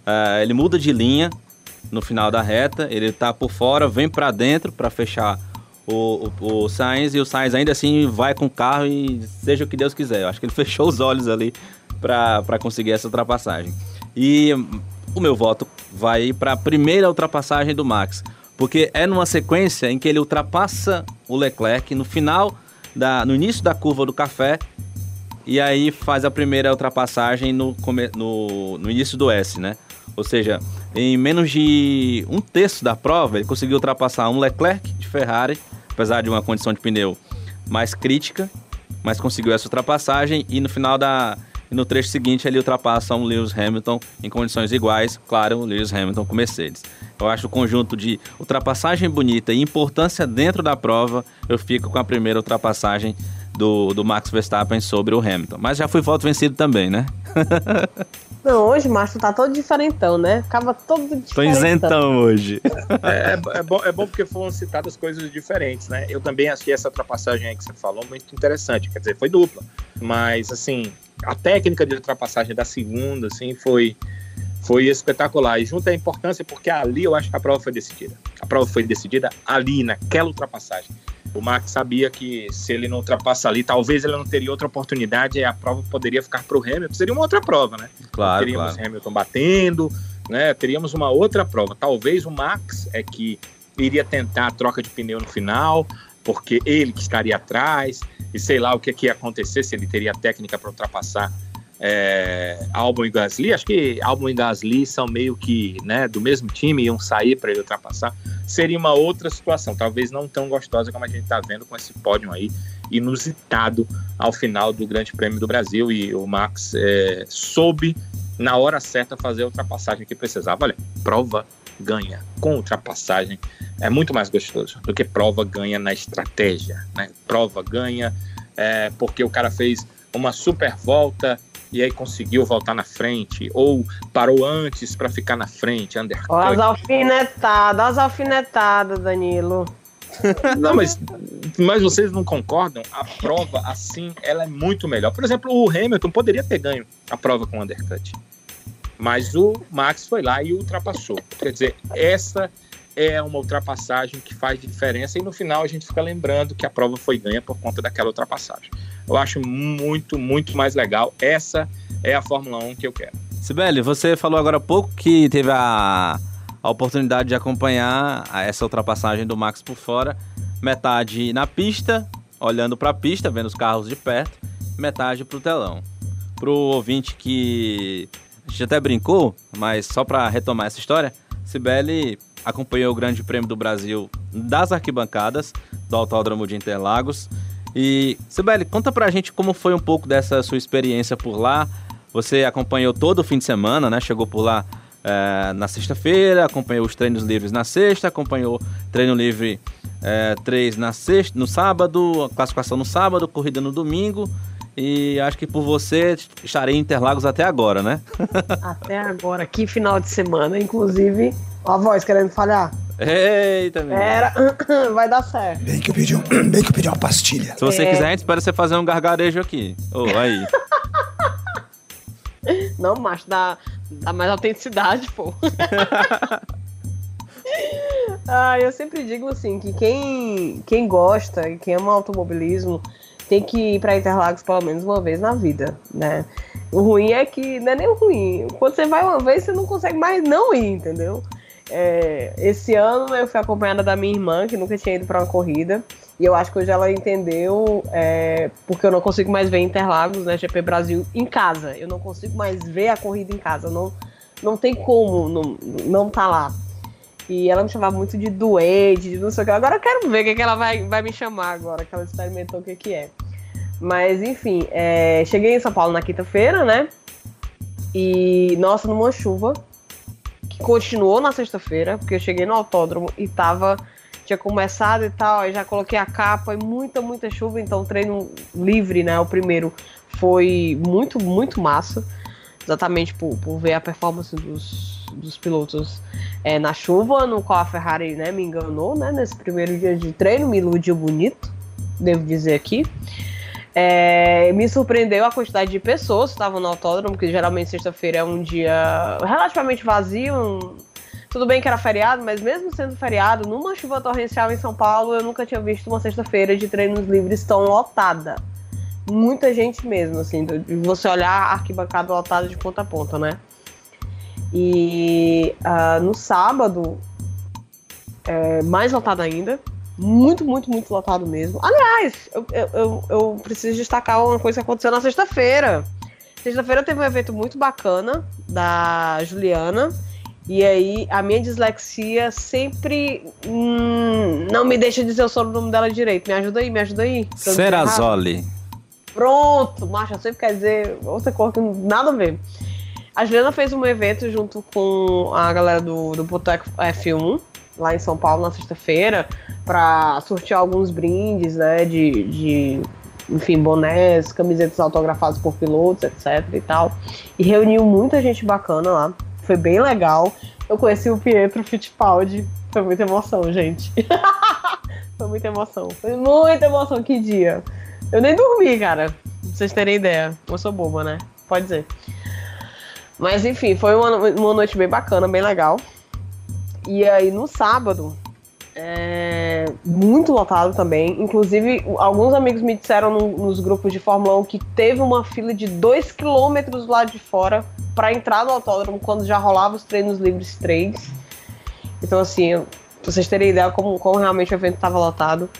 Uh, ele muda de linha no final da reta, ele tá por fora, vem para dentro para fechar o, o, o Sainz e o Sainz ainda assim vai com o carro e seja o que Deus quiser. Eu acho que ele fechou os olhos ali para conseguir essa ultrapassagem. E o meu voto vai para a primeira ultrapassagem do Max, porque é numa sequência em que ele ultrapassa o Leclerc no final da, no início da curva do café e aí faz a primeira ultrapassagem no, no, no início do S, né? Ou seja, em menos de um terço da prova, ele conseguiu ultrapassar um Leclerc de Ferrari, apesar de uma condição de pneu mais crítica, mas conseguiu essa ultrapassagem e no final da no trecho seguinte ele ultrapassa um Lewis Hamilton em condições iguais, claro, o Lewis Hamilton com Mercedes. Eu acho o conjunto de ultrapassagem bonita e importância dentro da prova, eu fico com a primeira ultrapassagem do, do Max Verstappen sobre o Hamilton. Mas já foi voto vencido também, né? Não, hoje, Márcio, tá todo diferentão, né? Acaba todo diferentão. Tô isentão hoje. É, é, é, bom, é bom porque foram citadas coisas diferentes, né? Eu também achei essa ultrapassagem aí que você falou muito interessante. Quer dizer, foi dupla. Mas, assim, a técnica de ultrapassagem da segunda, assim, foi, foi espetacular. E junto à importância, porque ali eu acho que a prova foi decidida. A prova foi decidida ali, naquela ultrapassagem. O Max sabia que se ele não ultrapassa ali, talvez ele não teria outra oportunidade e a prova poderia ficar para o Hamilton. Seria uma outra prova, né? Claro. Teríamos claro. Hamilton batendo, né? Teríamos uma outra prova. Talvez o Max é que iria tentar a troca de pneu no final, porque ele que estaria atrás, e sei lá o que, que ia acontecer, se ele teria técnica para ultrapassar é, Albon e Gasly, acho que Albon e Gasly são meio que né, do mesmo time, iam sair para ele ultrapassar. Seria uma outra situação, talvez não tão gostosa como a gente está vendo com esse pódio aí, inusitado ao final do Grande Prêmio do Brasil. E o Max é, soube, na hora certa, fazer a ultrapassagem que precisava. Olha, prova ganha com ultrapassagem é muito mais gostoso do que prova ganha na estratégia. Né? Prova ganha é, porque o cara fez uma super volta e aí conseguiu voltar na frente, ou parou antes para ficar na frente, undercut. As alfinetadas, as alfinetadas, Danilo. Não, mas, mas vocês não concordam? A prova, assim, ela é muito melhor. Por exemplo, o Hamilton poderia ter ganho a prova com undercut. Mas o Max foi lá e ultrapassou. Quer dizer, essa é uma ultrapassagem que faz diferença e no final a gente fica lembrando que a prova foi ganha por conta daquela ultrapassagem. Eu acho muito, muito mais legal. Essa é a Fórmula 1 que eu quero. Sibeli, você falou agora há pouco que teve a, a oportunidade de acompanhar essa ultrapassagem do Max por fora. Metade na pista, olhando para a pista, vendo os carros de perto, metade para o telão. Para o ouvinte que a gente até brincou, mas só para retomar essa história, Sibeli acompanhou o Grande Prêmio do Brasil das arquibancadas do Autódromo de Interlagos. E, Sibeli, conta pra gente como foi um pouco dessa sua experiência por lá. Você acompanhou todo o fim de semana, né? Chegou por lá é, na sexta-feira, acompanhou os treinos livres na sexta, acompanhou treino livre é, 3 na sexta, no sábado, classificação no sábado, corrida no domingo. E acho que por você estarei em Interlagos até agora, né? até agora, que final de semana, inclusive a voz querendo falhar. Eita, menino. Era, vai dar certo. Bem que eu pedi, um, bem que eu pedi uma pastilha. Se você É. quiser, a gente espera você fazer um gargarejo aqui. Ô, aí. Não, macho, dá, dá mais autenticidade, pô. ah, eu sempre digo assim, que quem, quem gosta e quem ama automobilismo tem que ir pra Interlagos pelo menos uma vez na vida, né? O ruim é que não é nem o ruim. Quando você vai uma vez, você não consegue mais não ir, entendeu? É, esse ano eu fui acompanhada da minha irmã, que nunca tinha ido pra uma corrida. E eu acho que hoje ela entendeu, é, porque eu não consigo mais ver Interlagos, né, GP Brasil, em casa. Eu não consigo mais ver a corrida em casa. Não, não tem como não, não tá lá. E ela me chamava muito de doente, de não sei o que. Agora eu quero ver o que, que ela vai, vai me chamar agora, que ela experimentou o que, que é. Mas, enfim, é, cheguei em São Paulo na quinta-feira, né? E, nossa, numa chuva, continuou na sexta-feira, porque eu cheguei no autódromo e tava. Tinha começado e tal, aí já coloquei a capa e muita, muita chuva, então o treino livre, né? O primeiro foi muito, muito massa. Exatamente por, por ver a performance dos, dos pilotos é, na chuva, no qual a Ferrari né, me enganou, né? Nesse primeiro dia de treino, me iludiu bonito, devo dizer aqui. É, me surpreendeu a quantidade de pessoas que estavam no autódromo, que geralmente sexta-feira é um dia relativamente vazio. um- Tudo bem que era feriado, mas mesmo sendo feriado, numa chuva torrencial em São Paulo, eu nunca tinha visto uma sexta-feira de treinos livres tão lotada. Muita gente mesmo, assim, você olhar a arquibancada lotada de ponta a ponta, né? E ah, no sábado, é, mais lotado ainda. Muito, muito, muito lotado mesmo. Aliás, eu, eu, eu, preciso destacar uma coisa que aconteceu na sexta-feira. Sexta-feira teve um evento muito bacana da Juliana. E aí, a minha dislexia sempre hum, não me deixa dizer o sobrenome dela direito. Me ajuda aí, me ajuda aí. Serazoli. Pronto, macho, eu sempre quer dizer outra coisa que nada a ver. A Juliana fez um evento junto com a galera do, do Boteco F1, lá em São Paulo, na sexta-feira, para sortear alguns brindes, né, de, de, enfim, bonés, camisetas autografadas por pilotos, etc e tal. E reuniu muita gente bacana lá, foi bem legal. Eu conheci o Pietro Fittipaldi, foi muita emoção, gente. foi muita emoção, foi muita emoção, que dia. Eu nem dormi, cara. Pra vocês terem ideia. Eu sou boba, né? Pode dizer. Mas enfim, foi uma, uma noite bem bacana, bem legal. E aí no sábado, é, muito lotado também. Inclusive, alguns amigos me disseram no- nos grupos de Fórmula 1 que teve uma fila de 2 quilômetros lá de fora para entrar no autódromo quando já rolava os treinos livres 3. Então, assim, pra vocês terem ideia como, como realmente o evento estava lotado.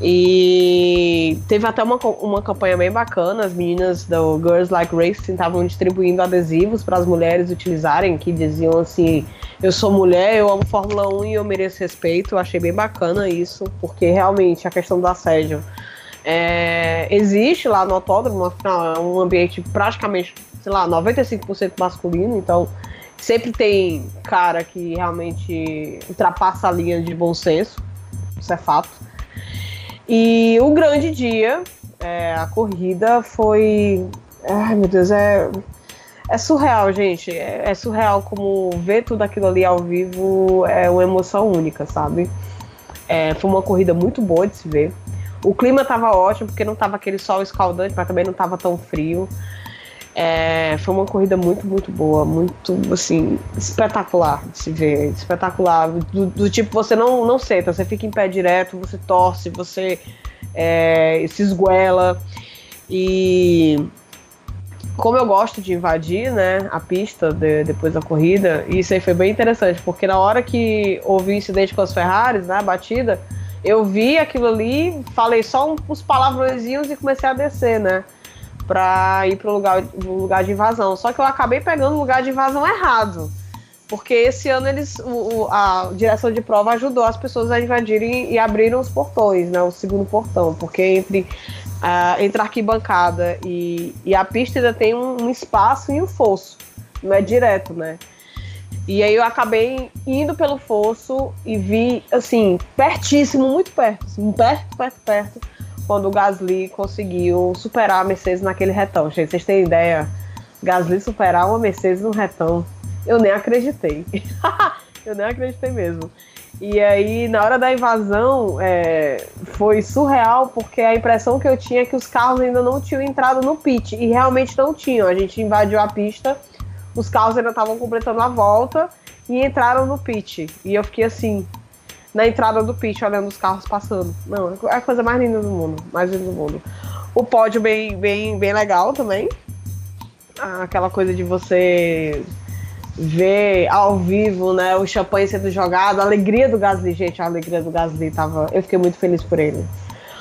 E teve até uma, uma campanha bem bacana. As meninas do Girls Like Racing estavam distribuindo adesivos para as mulheres utilizarem, que diziam assim: Eu sou mulher, eu amo Fórmula 1 e eu mereço respeito. Eu achei bem bacana isso, porque realmente a questão do assédio é, existe lá no autódromo, afinal, é um ambiente praticamente, sei lá, 95% masculino, então sempre tem cara que realmente ultrapassa a linha de bom senso, isso é fato. E o grande dia, é, a corrida foi. Ai meu Deus, é. É surreal, gente. É, é surreal como ver tudo aquilo ali ao vivo é uma emoção única, sabe? É, foi uma corrida muito boa de se ver. O clima tava ótimo, porque não tava aquele sol escaldante, mas também não tava tão frio. É, foi uma corrida muito, muito boa, muito, assim, espetacular de se ver, espetacular. Do, do tipo, você não, não senta, você fica em pé direto, você torce, você é, se esguela. E como eu gosto de invadir, né, a pista de- depois da corrida, isso aí foi bem interessante, porque na hora que houve o incidente com as Ferraris, né, a batida, eu vi aquilo ali, falei só um- uns palavrõezinhos e comecei a descer, né? Pra ir pro lugar, pro lugar de invasão. Só que eu acabei pegando o lugar de invasão errado. Porque esse ano eles. o- a direção de prova ajudou as pessoas a invadirem e abriram os portões, né? O segundo portão. Porque entre, a entre a arquibancada e, e a pista ainda tem um, um espaço e um fosso. Não é direto, né? E aí eu acabei indo pelo fosso e vi, assim, pertíssimo, muito perto, assim, perto, perto, perto, quando o Gasly conseguiu superar a Mercedes naquele retão. Gente, vocês têm ideia? Gasly superar uma Mercedes no retão. Eu nem acreditei. Eu nem acreditei mesmo. E aí, na hora da invasão, é, foi surreal, porque a impressão que eu tinha é que os carros ainda não tinham entrado no pit. E realmente não tinham. A gente invadiu a pista, os carros ainda estavam completando a volta e entraram no pit. E eu fiquei assim, na entrada do pit, olhando os carros passando. Não, é a coisa mais linda do mundo. Mais linda do mundo. O pódio bem, bem, bem legal também. Aquela coisa de você ver ao vivo, né, o champanhe sendo jogado, a alegria do Gasly, gente, a alegria do Gasly tava, eu fiquei muito feliz por ele.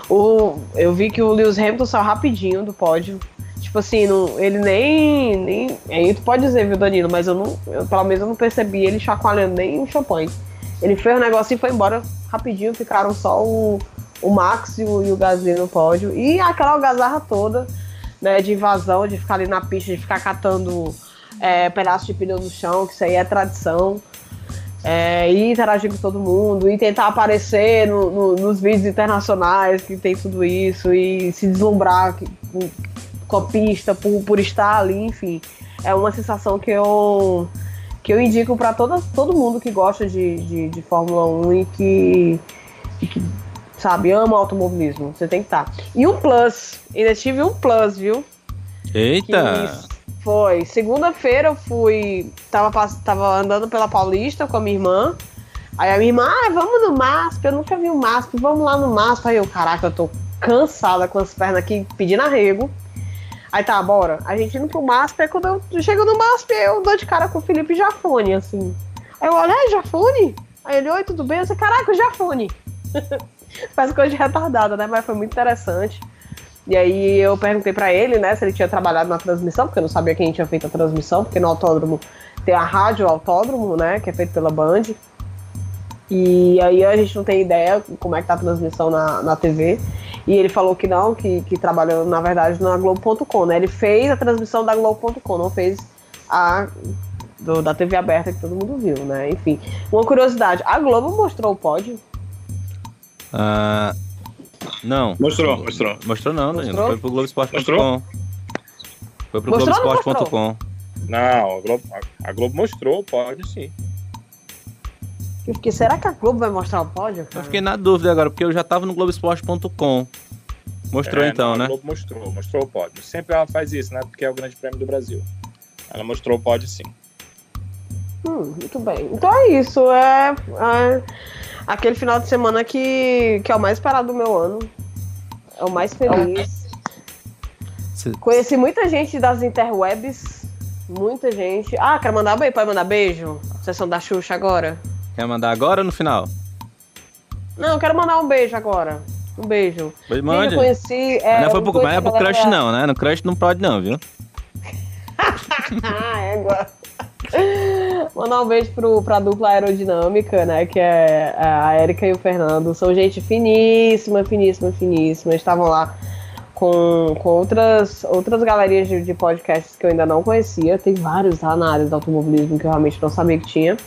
O, eu vi que o Lewis Hamilton saiu rapidinho do pódio. Tipo assim, não, ele nem, nem. Aí tu pode dizer, viu, Danilo, mas eu não. Eu, pelo menos eu não percebi ele chacoalhando nem o champanhe. Ele fez o negócio e foi embora rapidinho, ficaram só o, o Max e o, e o Gasly no pódio. E aquela algazarra toda, né, de invasão, de ficar ali na pista, de ficar catando é, pedaço de pneu no chão, que isso aí é tradição. É, e interagir com todo mundo, e tentar aparecer no, no, nos vídeos internacionais que tem tudo isso, e se deslumbrar com, com a pista por, por estar ali, enfim. É uma sensação que eu, que eu indico para todo mundo que gosta de, de, de Fórmula 1 e que, e que, sabe, ama automobilismo. Você tem que estar. Tá. E um plus, ainda tive um plus, viu? Eita! Que, foi. Segunda-feira eu fui. Tava, tava andando pela Paulista com a minha irmã. Aí a minha irmã, ah, vamos no MASP. Eu nunca vi o MASP, vamos lá no MASP. Aí eu, caraca, eu tô cansada com as pernas aqui pedindo arrego. Aí tá, bora. A gente indo pro MASP, aí quando eu chego no MASP, eu dou de cara com o Felipe Jafone, assim. Aí eu olho, é, Jafone? Aí ele, oi, tudo bem? Eu disse, caraca, Jafone. Faz coisa de retardada, né? Mas foi muito interessante. E aí eu perguntei para ele, né, se ele tinha trabalhado na transmissão, porque eu não sabia quem tinha feito a transmissão, porque no autódromo tem a rádio autódromo, né, que é feito pela Band. E aí a gente não tem ideia como é que tá a transmissão na, na TV. E ele falou que não, que, que trabalhou, na verdade, na Globo.com, né? Ele fez a transmissão da Globo.com, não fez a do, da TV aberta que todo mundo viu, né? Enfim. Uma curiosidade, a Globo mostrou o pódio? Uh, não. Mostrou, mostrou. Mostrou não, Danilo. Foi pro Globoesporte.com. Foi pro Globoesporte.com. Não, a Globo, a Globo mostrou, pode sim. Eu fiquei, será que a Globo vai mostrar o pódio? Cara? Eu fiquei na dúvida agora, porque eu já tava no Globoesporte.com. Mostrou é, então, não, né? A Globo mostrou, mostrou o pódio. Sempre ela faz isso, né? Porque é o Grande Prêmio do Brasil. Ela mostrou o pódio sim. Hum, muito bem. Então é isso. É, é aquele final de semana que, que é o mais esperado do meu ano. É o mais feliz. Conheci muita gente das interwebs. Muita gente. Ah, quer mandar beijo? Pode mandar beijo? Sessão da Xuxa agora. Quer mandar agora ou no final? Não, quero mandar um beijo agora. Um beijo. Pois mande. Eu conheci. É, mas não foi pro, mas é pro crush, não, né? No crush não pode, não, viu? ah, é agora. Mandar um beijo pro, pra dupla aerodinâmica, né? Que é, é a Érica e o Fernando. São gente finíssima, finíssima, finíssima. Estavam lá com, com outras, outras galerias de, de, podcasts que eu ainda não conhecia. Tem vários lá na área do automobilismo que eu realmente não sabia que tinha.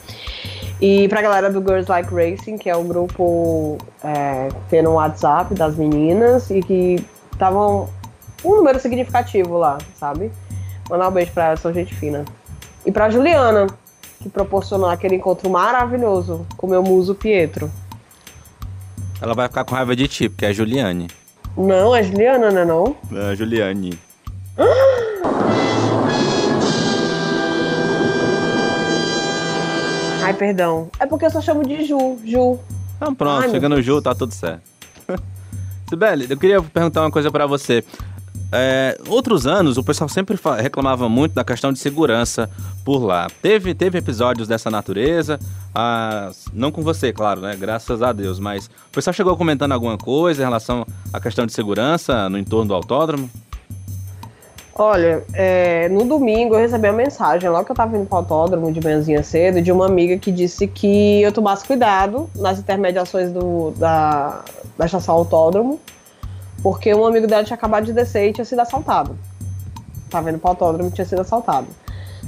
E pra galera do Girls Like Racing, que é um grupo é, que tem no WhatsApp das meninas e que estavam um número significativo lá, sabe? Mandar um beijo pra elas, são gente fina. E pra Juliana, que proporcionou aquele encontro maravilhoso com meu muso Pietro. Ela vai ficar com raiva de ti, porque é a Juliane. Não, é Juliana, né não? É a Juliane. Ai, perdão. É porque eu só chamo de Ju, Ju. Então pronto, Ai, chegando Ju, tá tudo certo. Sibeli, eu queria perguntar uma coisa para você. É, outros anos, o pessoal sempre reclamava muito da questão de segurança por lá. Teve, teve episódios dessa natureza, ah, não com você, claro, né? Graças a Deus, mas o pessoal chegou comentando alguma coisa em relação à questão de segurança no entorno do autódromo? Olha, é, no domingo eu recebi uma mensagem, logo que eu tava indo pro autódromo de manhãzinha cedo, de uma amiga que disse que eu tomasse cuidado nas intermediações do, da, da estação autódromo, porque um amigo dela tinha acabado de descer e tinha sido assaltado. Tá vendo pro autódromo tinha sido assaltado.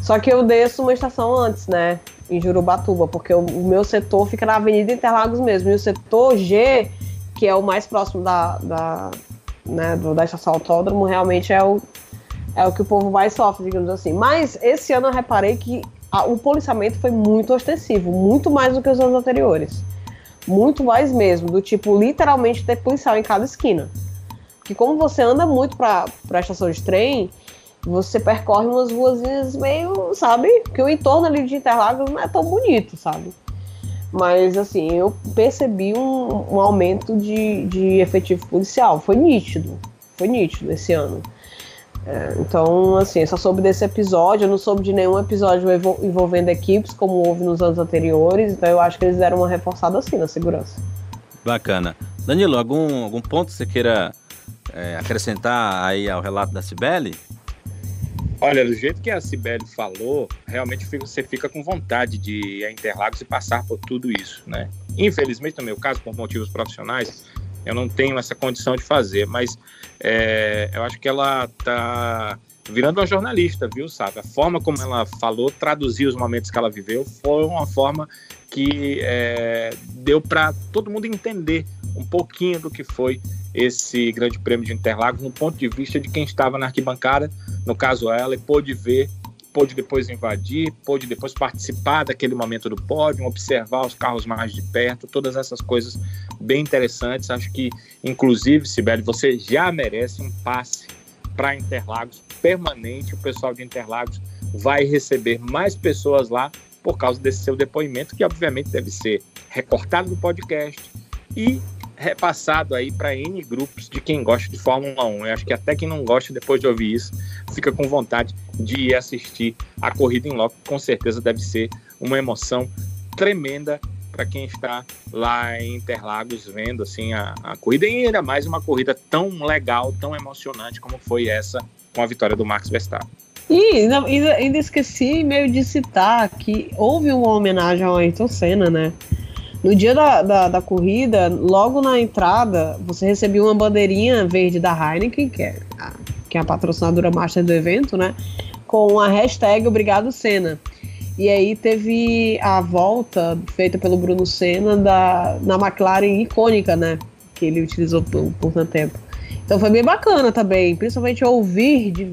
Só que eu desço uma estação antes, né? Em Jurubatuba, porque o, o meu setor fica na Avenida Interlagos mesmo. E o setor G, que é o mais próximo da, da, né, do, da estação autódromo, realmente é o, é o que o povo mais sofre, digamos assim. Mas esse ano eu reparei que a, o policiamento foi muito ostensivo, muito mais do que os anos anteriores. Muito mais mesmo, do tipo, literalmente ter policial em cada esquina. Que como você anda muito pra, pra estação de trem, você percorre umas ruazinhas meio, sabe? Que o entorno ali de Interlagos não é tão bonito, sabe? Mas, assim, eu percebi um, um aumento de, de efetivo policial. Foi nítido. Foi nítido esse ano. É, então, assim, eu só soube desse episódio. Eu não soube de nenhum episódio envolvendo equipes, como houve nos anos anteriores. Então, eu acho que eles deram uma reforçada, assim, na segurança. Bacana. Danilo, algum, algum ponto que você queira é, acrescentar aí ao relato da Cibele? Olha, do jeito que a Cibele falou, realmente você fica com vontade de ir a Interlagos e passar por tudo isso, né? Infelizmente, no meu caso, por motivos profissionais, eu não tenho essa condição de fazer, mas é, eu acho que ela tá virando uma jornalista, viu, sabe? A forma como ela falou, traduziu os momentos que ela viveu, foi uma forma que é, deu para todo mundo entender um pouquinho do que foi esse Grande Prêmio de Interlagos no ponto de vista de quem estava na arquibancada, no caso ela, e pôde ver, pôde depois invadir, pôde depois participar daquele momento do pódio, observar os carros mais de perto, todas essas coisas bem interessantes. Acho que, inclusive, Sibeli, você já merece um passe para Interlagos permanente. O pessoal de Interlagos vai receber mais pessoas lá por causa desse seu depoimento, que obviamente deve ser recortado do podcast e repassado aí para N grupos de quem gosta de Fórmula 1. Eu acho que até quem não gosta, depois de ouvir isso, fica com vontade de ir assistir a corrida em loco. Com certeza deve ser uma emoção tremenda para quem está lá em Interlagos vendo assim a, a corrida e ainda mais uma corrida tão legal, tão emocionante como foi essa com a vitória do Max Verstappen. E ainda, ainda esqueci meio de citar que houve uma homenagem ao Ayrton Senna, né? No dia da, da, da, corrida, logo na entrada, você recebeu uma bandeirinha verde da Heineken, que é a, que é a patrocinadora master do evento, né? Com a hashtag Obrigado Senna. E aí teve a volta feita pelo Bruno Senna da, na McLaren icônica, né? Que ele utilizou por, por tanto tempo. Então foi bem bacana também, principalmente ouvir de,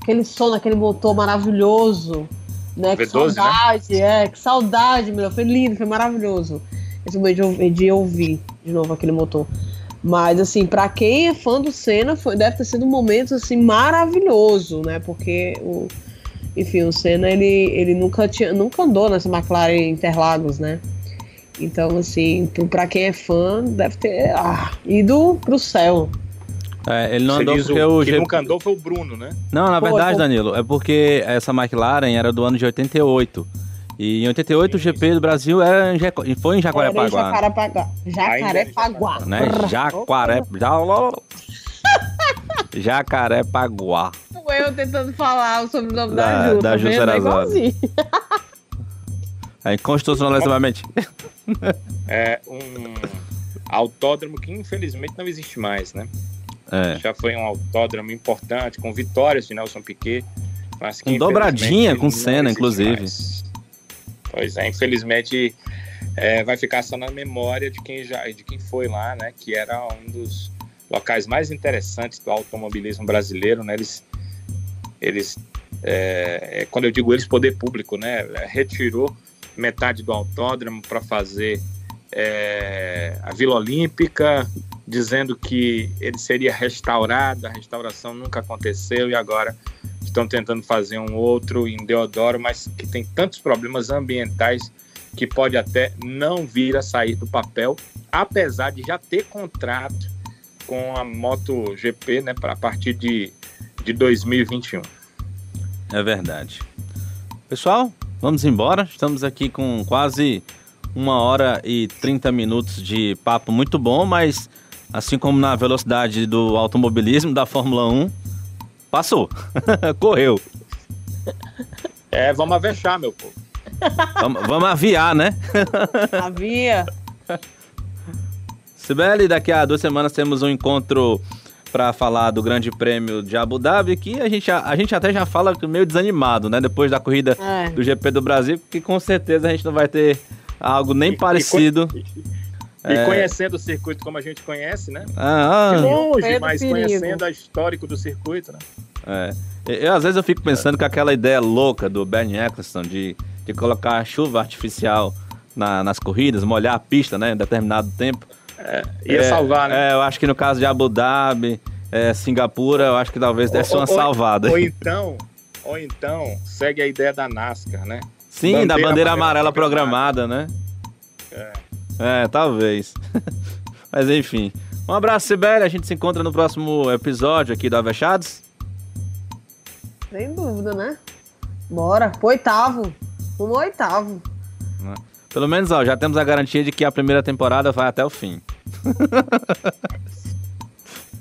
aquele som daquele motor maravilhoso. Né? Que V12, né? saudade, né? é, que saudade, meu. Foi lindo, foi maravilhoso momento de, de ouvir de novo aquele motor. Mas, assim, para quem é fã do Senna, foi, deve ter sido um momento, assim, maravilhoso, né? Porque, o, enfim, o Senna, ele, ele nunca, tinha, nunca andou nessa McLaren Interlagos, né? Então, assim, para quem é fã, deve ter ah, ido pro céu. É, ele não Você andou porque o, o G... nunca andou foi o Bruno, né? Não, na verdade, Danilo, é porque essa McLaren era do ano de 88. E em 88 sim, o GP do Brasil era em, foi em Jacarepaguá. Jacarepaguá. Jacarepaguá. Né? Jacaré... Jacarepaguá. Eu tentando falar o sobrenome da, da Ju. Da tá Ju Serazade. É inconstitucionalmente. É um autódromo que infelizmente não existe mais, né? É. Já foi um autódromo importante, com vitórias de Nelson Piquet. Mas que, com dobradinha com Senna, inclusive. Mais. Pois é, infelizmente é, vai ficar só na memória de quem já de quem foi lá, né? Que era um dos locais mais interessantes do automobilismo brasileiro, né? Eles, eles é, é quando eu digo eles, poder público, né? Retirou metade do autódromo para fazer é, a Vila Olímpica, dizendo que ele seria restaurado, a restauração nunca aconteceu e agora estão tentando fazer um outro em Deodoro, mas que tem tantos problemas ambientais que pode até não vir a sair do papel, apesar de já ter contrato com a MotoGP, né, para a partir de, de 2021. É verdade. Pessoal, vamos embora. Estamos aqui com quase uma hora e 30 minutos de papo muito bom, mas assim como na velocidade do automobilismo da Fórmula 1, Passou. Correu. É, vamos avexar, meu povo. vamos, vamos aviar, né? Avia. Sibeli, daqui a duas semanas temos um encontro para falar do Grande Prêmio de Abu Dhabi, que a gente, a, a gente até já fala meio desanimado, né? Depois da corrida é. do GP do Brasil, que com certeza a gente não vai ter algo nem e, parecido. E, e é... conhecendo o circuito como a gente conhece, né? Ah, ah. longe, mas perigo. conhecendo a histórico do circuito, né? É. Eu, às vezes eu fico pensando que aquela ideia louca do Bernie Eccleston de de colocar chuva artificial na- nas corridas, molhar a pista, né, em determinado tempo. Ia É, salvar, né? É, eu acho que no caso de Abu Dhabi, é, Singapura, eu acho que talvez desse Ou- uma ou- salvada. Ou então, ou então, segue a ideia da NASCAR, né? Sim, da bandeira bandeira amarela amarela programada, né? É, talvez. Mas enfim. Um abraço, Sibeli. A gente se encontra no próximo episódio aqui do Avechados. Sem dúvida, né? Bora, pro oitavo. Rumo ao oitavo. Pelo menos, ó, já temos a garantia de que a primeira temporada vai até o fim.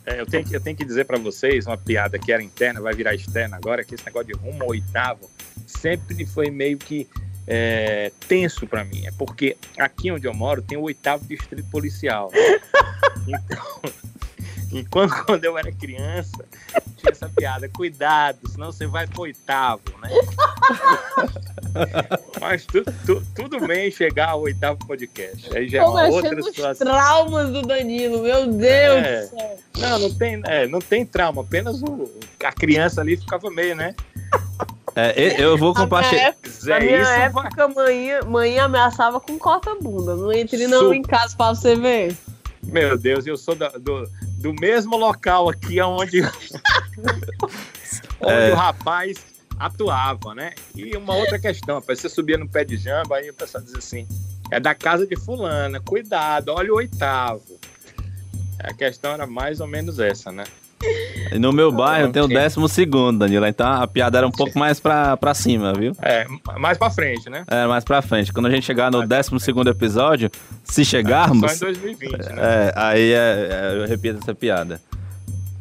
É, eu, tenho que, eu tenho que dizer pra vocês uma piada que era interna, vai virar externa agora, que esse negócio de rumo ao oitavo sempre foi meio que é, tenso pra mim. É porque aqui onde eu moro tem o oitavo distrito policial. Então, enquanto quando eu era criança, tinha essa piada, cuidado, senão você vai pro oitavo, né? Mas tu- tu- tudo bem chegar ao oitavo podcast. Aí já é uma outra mexendo os situação. traumas do Danilo, meu Deus É. do céu. Não, não tem, é, não tem trauma, apenas o, a criança ali ficava meio, né? É, eu vou compartilhar. na minha isso vai- época mãe, mãe ameaçava com corta-bunda. Não entre não Su- em casa pra você ver. Meu Deus, eu sou da- do, do mesmo local aqui onde, onde É. o rapaz atuava, né? E uma outra questão, rapaz, você subia no pé de jamba, aí o pessoal dizia assim, é da casa de fulana, cuidado, olha o oitavo. A questão era mais ou menos essa, né? E No meu bairro tem o décimo segundo, Danilo. Então a piada era um pouco mais pra, pra cima, viu? É, mais pra frente, né? É, mais pra frente. Quando a gente chegar no décimo segundo episódio, se chegarmos, Só em 2020, né? é, aí é- é, eu repito essa piada.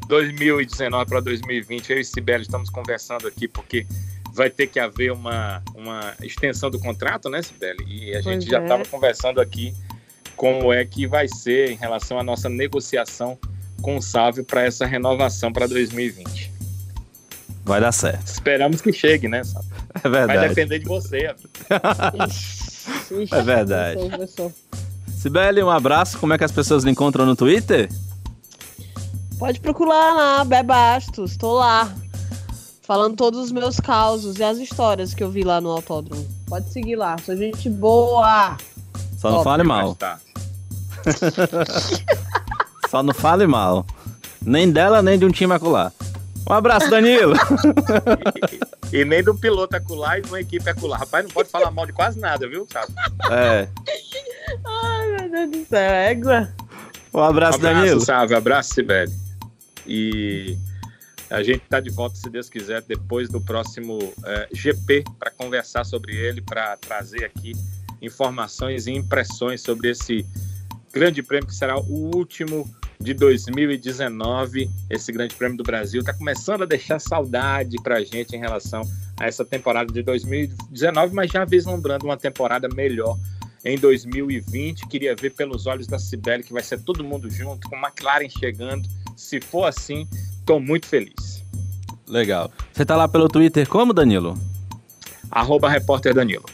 2019 para 2020, eu e Sibeli estamos conversando aqui porque vai ter que haver uma, uma extensão do contrato, né, Sibeli? E a gente Pois já é. estava conversando aqui como é que vai ser em relação à nossa negociação com o Sávio para essa renovação para 2020. Vai dar certo. Esperamos que chegue, né, Sávio? É Vai verdade. depender de você, amigo. É verdade. Sibeli, um abraço. Como é que as pessoas lhe encontram no Twitter? Pode procurar lá, Bebastos. Tô lá. Falando todos os meus causos e as histórias que eu vi lá no autódromo. Pode seguir lá. Sou gente boa. Só não Top, fale mal. tá. Só não fale mal. Nem dela, nem de um time acular. Um abraço, Danilo. E, e nem do piloto acular e de uma equipe acular. Rapaz, não pode falar mal de quase nada, viu, Sávio? É. Ai, meu Deus do céu. Égua. Um abraço, Danilo. Abraço, Sávio. Abraço, Sibeli. E a gente está de volta, se Deus quiser, depois do próximo eh, GP, para conversar sobre ele, para trazer aqui informações e impressões sobre esse grande prêmio que será o último de 2019. Esse grande prêmio do Brasil está começando a deixar saudade para a gente em relação a essa temporada de 2019, mas já vislumbrando uma temporada melhor em 2020. Queria ver pelos olhos da Cibele que vai ser todo mundo junto, com McLaren chegando. Se for assim, estou muito feliz. Legal. Você tá lá pelo Twitter como, Danilo? Arroba repórter Danilo.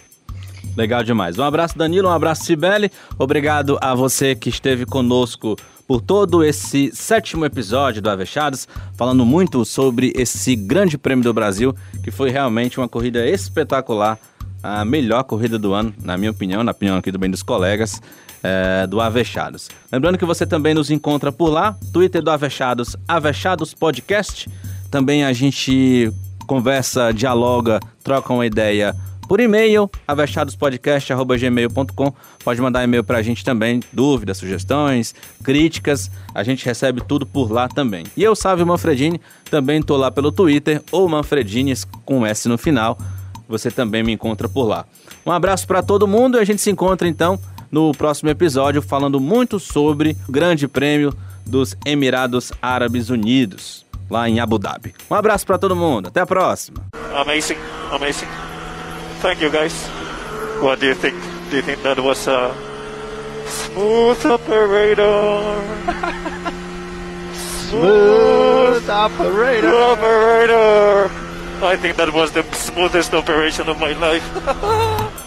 Legal demais. Um abraço, Danilo. Um abraço, Sibeli. Obrigado a você que esteve conosco por todo esse sétimo episódio do Avechados, falando muito sobre esse grande prêmio do Brasil, que foi realmente uma corrida espetacular, a melhor corrida do ano, na minha opinião, na opinião aqui do bem dos colegas, é, do Avechados. Lembrando que você também nos encontra por lá, Twitter do Avechados, Avechados Podcast. Também a gente conversa, dialoga, troca uma ideia por e-mail, avechadospodcast.gmail.com. Pode mandar e-mail pra gente também, dúvidas, sugestões, críticas. A gente recebe tudo por lá também. E eu, Sávio Manfredini, também tô lá pelo Twitter, ou Manfredines com S no final. Você também me encontra por lá. Um abraço para todo mundo e a gente se encontra então no próximo episódio falando muito sobre o Grande Prêmio dos Emirados Árabes Unidos, lá em Abu Dhabi. Um abraço para todo mundo. Até a próxima. Amazing, amazing. Thank you, guys. What do you think? Do you think that was a smooth operator? smooth operator. operator. I think that was the smoothest operation of my life.